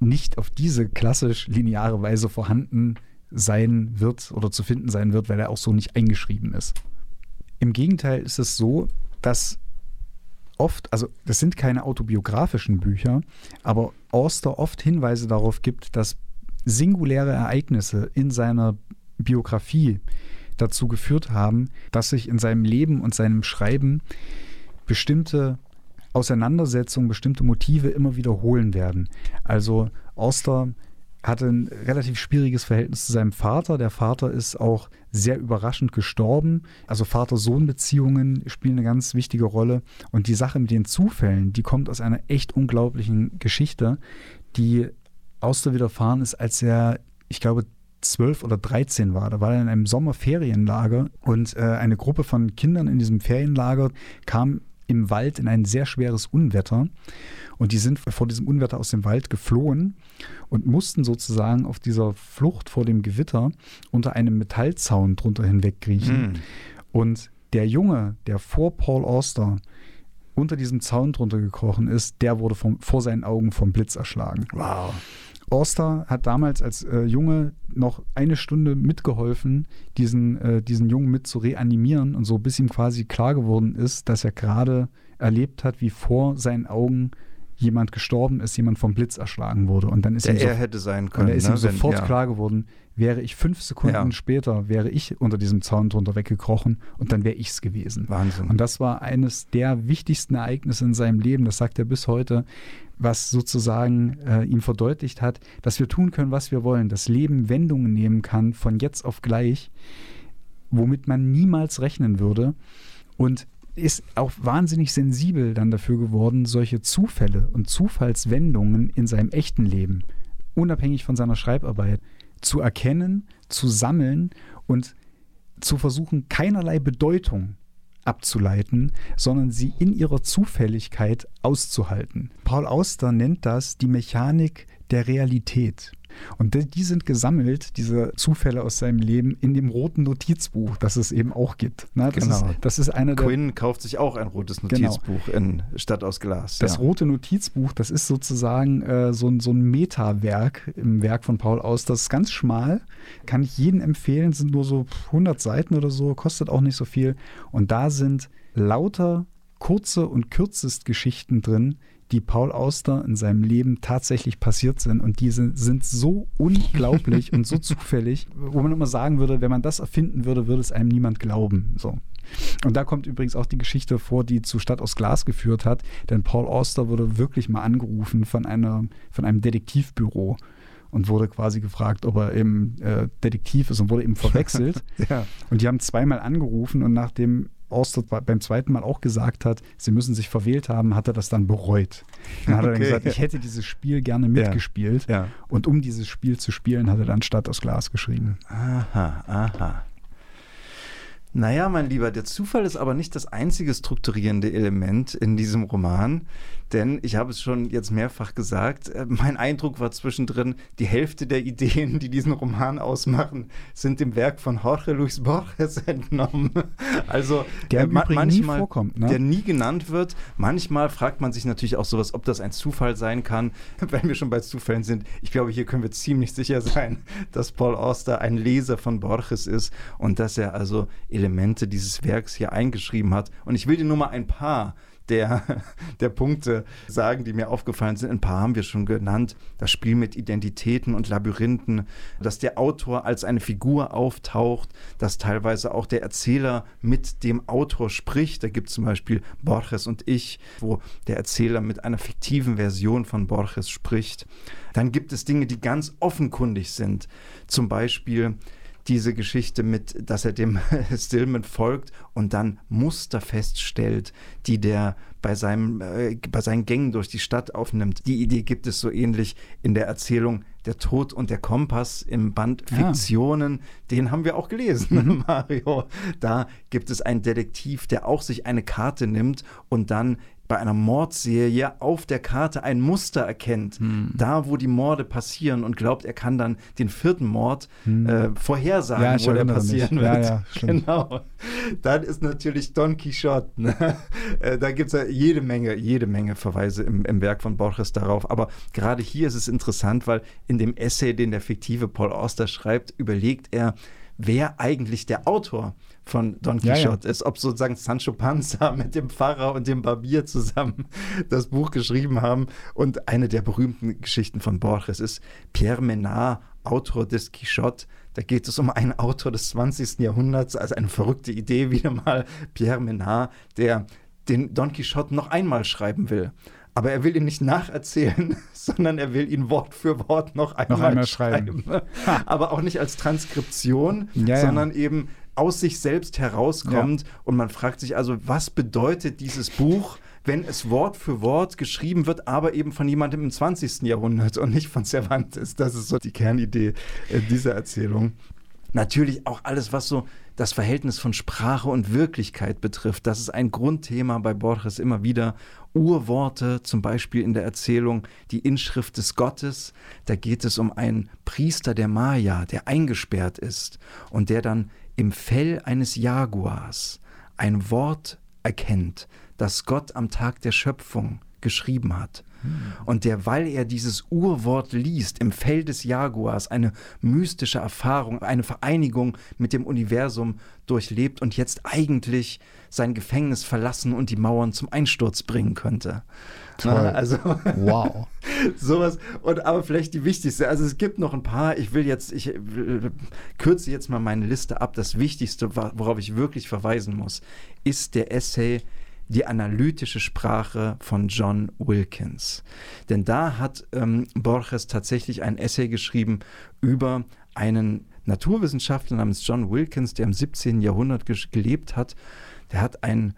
nicht auf diese klassisch lineare Weise vorhanden sein wird oder zu finden sein wird, weil er auch so nicht eingeschrieben ist. Im Gegenteil ist es so, dass oft, also das sind keine autobiografischen Bücher, aber Auster oft Hinweise darauf gibt, dass singuläre Ereignisse in seiner Biografie dazu geführt haben, dass sich in seinem Leben und seinem Schreiben bestimmte Auseinandersetzungen, bestimmte Motive immer wiederholen werden. Also Auster hatte ein relativ schwieriges Verhältnis zu seinem Vater. Der Vater ist auch sehr überraschend gestorben. Also Vater-Sohn-Beziehungen spielen eine ganz wichtige Rolle. Und die Sache mit den Zufällen, die kommt aus einer echt unglaublichen Geschichte, die Auster widerfahren ist, als er, ich glaube, zwölf oder 13 war. Da war er in einem Sommerferienlager und äh, eine Gruppe von Kindern in diesem Ferienlager kam im Wald in ein sehr schweres Unwetter und die sind vor diesem Unwetter aus dem Wald geflohen und mussten sozusagen auf dieser Flucht vor dem Gewitter unter einem Metallzaun drunter hinwegkriechen. Hm. Und der Junge, der vor Paul Auster unter diesem Zaun drunter gekrochen ist, der wurde vom, vor seinen Augen vom Blitz erschlagen. Wow. Auster hat damals als äh, Junge noch eine Stunde mitgeholfen, diesen, äh, diesen Jungen mit zu reanimieren und so, bis ihm quasi klar geworden ist, dass er gerade erlebt hat, wie vor seinen Augen jemand gestorben ist, jemand vom Blitz erschlagen wurde. Und dann ist der ihm, so, er hätte sein können. und er ist ne? ihm sofort Wenn- ja. klar geworden, wäre ich fünf Sekunden Ja. später, wäre ich unter diesem Zaun drunter weggekrochen und dann wäre ich es gewesen. Wahnsinn. Und das war eines der wichtigsten Ereignisse in seinem Leben, das sagt er bis heute, was sozusagen äh, ihm verdeutlicht hat, dass wir tun können, was wir wollen, das Leben Wendungen nehmen kann von jetzt auf gleich, womit man niemals rechnen würde und ist auch wahnsinnig sensibel dann dafür geworden, solche Zufälle und Zufallswendungen in seinem echten Leben, unabhängig von seiner Schreibarbeit, zu erkennen, zu sammeln und zu versuchen, keinerlei Bedeutung abzuleiten, sondern sie in ihrer Zufälligkeit auszuhalten. Paul Auster nennt das die Mechanik der Realität. Und die sind gesammelt, diese Zufälle aus seinem Leben, in dem roten Notizbuch, das es eben auch gibt. Na, das, Genau. ist, das ist einer der Quinn kauft sich auch ein rotes Genau. Notizbuch in Stadt aus Glas. Das ja. rote Notizbuch, das ist sozusagen äh, so, ein- so ein Meta-Werk im Werk von Paul Auster. Das ist ganz schmal, kann ich jedem empfehlen, sind nur so 100 Seiten oder so, kostet auch nicht so viel. Und da sind lauter kurze und Kürzestgeschichten drin, die Paul Auster in seinem Leben tatsächlich passiert sind. Und die sind, sind so unglaublich und so zufällig, wo man immer sagen würde, wenn man das erfinden würde, würde es einem niemand glauben. So. Und da kommt übrigens auch die Geschichte vor, die zu Stadt aus Glas geführt hat, denn Paul Auster wurde wirklich mal angerufen von, einer, von einem Detektivbüro und wurde quasi gefragt, ob er eben äh, Detektiv ist und wurde eben verwechselt. Ja. Und die haben zweimal angerufen und nachdem Auster beim zweiten Mal auch gesagt hat, sie müssen sich verwählt haben, hat er das dann bereut. Dann hat er dann Okay. gesagt, ich hätte dieses Spiel gerne mitgespielt. Ja. Und um dieses Spiel zu spielen, hat er dann Stadt aus Glas geschrieben. Aha, aha. Naja, mein Lieber, der Zufall ist aber nicht das einzige strukturierende Element in diesem Roman, denn ich habe es schon jetzt mehrfach gesagt, äh, mein Eindruck war zwischendrin, die Hälfte der Ideen, die diesen Roman ausmachen, sind dem Werk von Jorge Luis Borges entnommen. Also Der im ma- Übrigen nie vorkommt, ne? der nie genannt wird. Manchmal fragt man sich natürlich auch sowas, ob das ein Zufall sein kann, wenn wir schon bei Zufällen sind. Ich glaube, hier können wir ziemlich sicher sein, dass Paul Auster ein Leser von Borges ist und dass er also Elemente dieses Werks hier eingeschrieben hat. Und ich will dir nur mal ein paar der, der Punkte sagen, die mir aufgefallen sind. Ein paar haben wir schon genannt. Das Spiel mit Identitäten und Labyrinthen, dass der Autor als eine Figur auftaucht, dass teilweise auch der Erzähler mit dem Autor spricht. Da gibt es zum Beispiel Borges und ich, wo der Erzähler mit einer fiktiven Version von Borges spricht. Dann gibt es Dinge, die ganz offenkundig sind. Zum Beispiel diese Geschichte mit, dass er dem Stillman folgt und dann Muster feststellt, die der bei, seinem, äh, bei seinen Gängen durch die Stadt aufnimmt. Die Idee gibt es so ähnlich in der Erzählung Der Tod und der Kompass im Band Ja. Fiktionen. Den haben wir auch gelesen, Mario. Da gibt es einen Detektiv, der auch sich eine Karte nimmt und dann bei einer Mordserie auf der Karte ein Muster erkennt, Hm. da wo die Morde passieren und glaubt, er kann dann den vierten Mord äh, vorhersagen, Hm. Ja, wo der mich. passieren Ja, wird. ja, stimmt. genau. Dann ist natürlich Don Quixote. Ne? Äh, da gibt es ja jede Menge, jede Menge Verweise im, im Werk von Borges darauf. Aber gerade hier ist es interessant, weil in dem Essay, den der fiktive Paul Auster schreibt, überlegt er, wer eigentlich der Autor von Don Ja, ja. Quixote ist, ob sozusagen Sancho Panza mit dem Pfarrer und dem Barbier zusammen das Buch geschrieben haben. Und eine der berühmten Geschichten von Borges ist Pierre Menard, Autor des Quixote. Da geht es um einen Autor des 20. Jahrhunderts, also eine verrückte Idee wieder mal, Pierre Menard, der den Don Quixote noch einmal schreiben will. Aber er will ihn nicht nacherzählen, sondern er will ihn Wort für Wort noch einmal, einmal schreiben. schreiben. Aber auch nicht als Transkription, Ja, ja. sondern eben aus sich selbst herauskommt. Und man fragt sich also, was bedeutet dieses Buch, wenn es Wort für Wort geschrieben wird, aber eben von jemandem im 20. Jahrhundert und nicht von Cervantes. Das ist so die Kernidee äh, dieser Erzählung. Natürlich auch alles, was so das Verhältnis von Sprache und Wirklichkeit betrifft. Das ist ein Grundthema bei Borges immer wieder. Urworte, zum Beispiel in der Erzählung Die Inschrift des Gottes. Da geht es um einen Priester der Maya, der eingesperrt ist und der dann im Fell eines Jaguars ein Wort erkennt, das Gott am Tag der Schöpfung geschrieben hat. Und der, weil er dieses Urwort liest, im Fell des Jaguars, eine mystische Erfahrung, eine Vereinigung mit dem Universum durchlebt und jetzt eigentlich sein Gefängnis verlassen und die Mauern zum Einsturz bringen könnte. Toll. Na, also wow. sowas und aber vielleicht die wichtigste. Also es gibt noch ein paar. Ich will jetzt, ich will, kürze jetzt mal meine Liste ab. Das Wichtigste, worauf ich wirklich verweisen muss, ist der Essay die analytische Sprache von John Wilkins. Denn da hat ähm, Borges tatsächlich ein Essay geschrieben über einen Naturwissenschaftler namens John Wilkins, der im 17. Jahrhundert gelebt hat. Der hat ein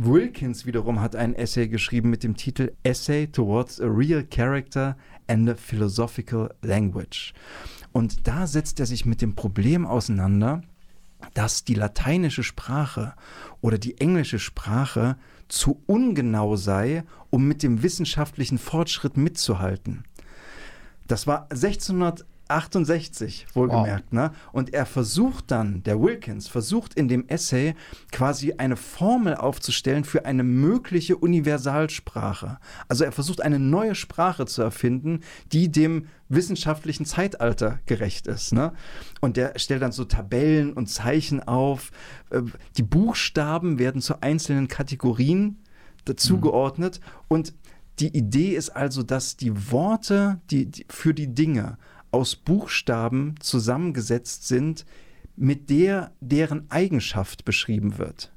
Wilkins wiederum hat ein Essay geschrieben mit dem Titel Essay Towards a Real Character and a Philosophical Language. Und da setzt er sich mit dem Problem auseinander, dass die lateinische Sprache oder die englische Sprache zu ungenau sei, um mit dem wissenschaftlichen Fortschritt mitzuhalten. Das war 1600 68, wohlgemerkt. Wow. Ne? Und er versucht dann, der Wilkins versucht in dem Essay quasi eine Formel aufzustellen für eine mögliche Universalsprache. Also er versucht eine neue Sprache zu erfinden, die dem wissenschaftlichen Zeitalter gerecht ist. Ne? Und der stellt dann so Tabellen und Zeichen auf. Äh, die Buchstaben werden zu einzelnen Kategorien dazugeordnet. Mhm. Und die Idee ist also, dass die Worte die, die für die Dinge aus Buchstaben zusammengesetzt sind, mit der deren Eigenschaft beschrieben wird.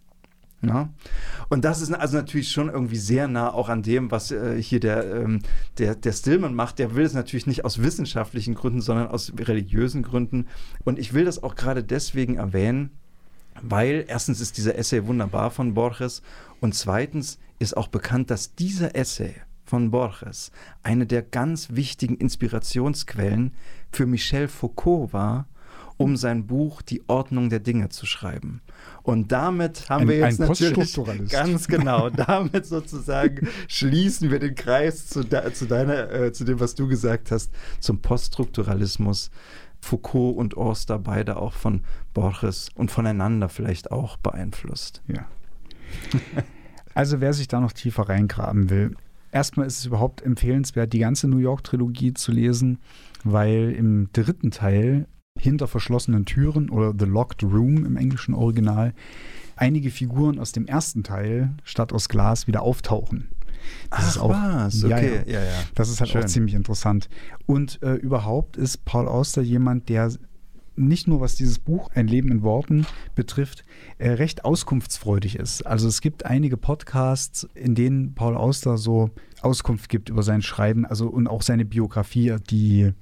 Ja? Und das ist also natürlich schon irgendwie sehr nah auch an dem, was äh, hier der, ähm, der, der Stillman macht. Der will es natürlich nicht aus wissenschaftlichen Gründen, sondern aus religiösen Gründen. Und ich will das auch gerade deswegen erwähnen, weil erstens ist dieser Essay wunderbar von Borges und zweitens ist auch bekannt, dass dieser Essay von Borges eine der ganz wichtigen Inspirationsquellen für Michel Foucault war, um sein Buch Die Ordnung der Dinge zu schreiben. Und damit haben ein, wir jetzt natürlich ganz genau, damit sozusagen schließen wir den Kreis zu, de, zu deiner, äh, zu dem, was du gesagt hast, zum Poststrukturalismus. Foucault und Orster beide auch von Borges und voneinander vielleicht auch beeinflusst. Ja. Also wer sich da noch tiefer reingraben will, Erstmal ist es überhaupt empfehlenswert, die ganze New York-Trilogie zu lesen, weil im dritten Teil hinter verschlossenen Türen oder The Locked Room im englischen Original einige Figuren aus dem ersten Teil statt aus Glas wieder auftauchen. Das Ach, ist auch, was? Okay, ja, ja. ja, Das ist halt Schön. auch ziemlich interessant. Und äh, überhaupt ist Paul Auster jemand, der nicht nur was dieses Buch Ein Leben in Worten betrifft, äh, recht auskunftsfreudig ist. Also es gibt einige Podcasts, in denen Paul Auster so Auskunft gibt über sein Schreiben, also und auch seine Biografie, die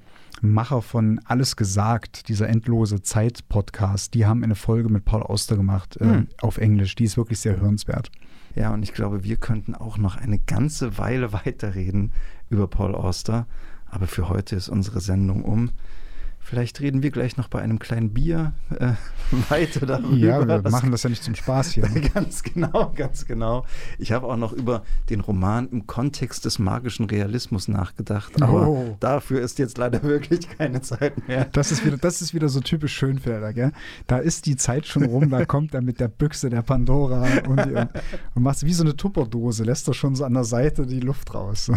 Macher von Alles gesagt, dieser endlose Zeit-Podcast, die haben eine Folge mit Paul Auster gemacht äh, hm. auf Englisch. Die ist wirklich sehr hörenswert. Ja, und ich glaube, wir könnten auch noch eine ganze Weile weiterreden über Paul Auster. Aber für heute ist unsere Sendung um. Vielleicht reden wir gleich noch bei einem kleinen Bier äh, weiter darüber. Ja, wir machen das ja nicht zum Spaß hier. Ne? ganz genau, ganz genau. Ich habe auch noch über den Roman im Kontext des magischen Realismus nachgedacht. Aber oh. dafür ist jetzt leider wirklich keine Zeit mehr. Das ist wieder, das ist wieder so typisch Schönfelder, gell? Da ist die Zeit schon rum, da kommt er mit der Büchse der Pandora und, die, und, und macht wie so eine Tupperdose, lässt er schon so an der Seite die Luft raus.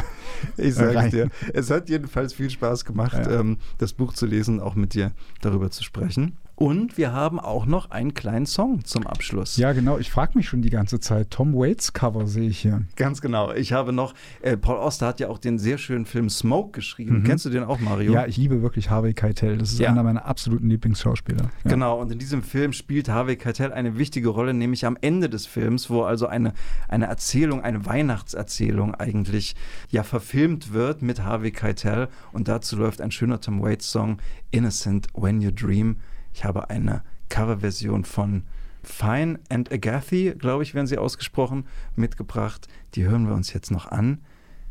Ich sage dir, es hat jedenfalls viel Spaß gemacht, ja. ähm, das Buch zu lesen auch mit dir darüber zu sprechen. Und wir haben auch noch einen kleinen Song zum Abschluss. Ja, genau. Ich frage mich schon die ganze Zeit. Tom Waits Cover sehe ich hier. Ganz genau. Ich habe noch, äh, Paul Oster hat ja auch den sehr schönen Film Smoke geschrieben. Mhm. Kennst du den auch, Mario? Ja, ich liebe wirklich Harvey Keitel. Das ist ja. einer meiner absoluten Lieblingsschauspieler. Ja. Genau. Und in diesem Film spielt Harvey Keitel eine wichtige Rolle, nämlich am Ende des Films, wo also eine, eine Erzählung, eine Weihnachtserzählung eigentlich ja verfilmt wird mit Harvey Keitel. Und dazu läuft ein schöner Tom Waits Song, Innocent When You Dream. Ich habe eine Coverversion von Fine and Agathy, glaube ich, werden sie ausgesprochen, mitgebracht. Die hören wir uns jetzt noch an.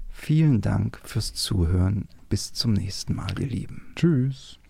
Vielen Dank fürs Zuhören. Bis zum nächsten Mal, ihr Lieben. Tschüss.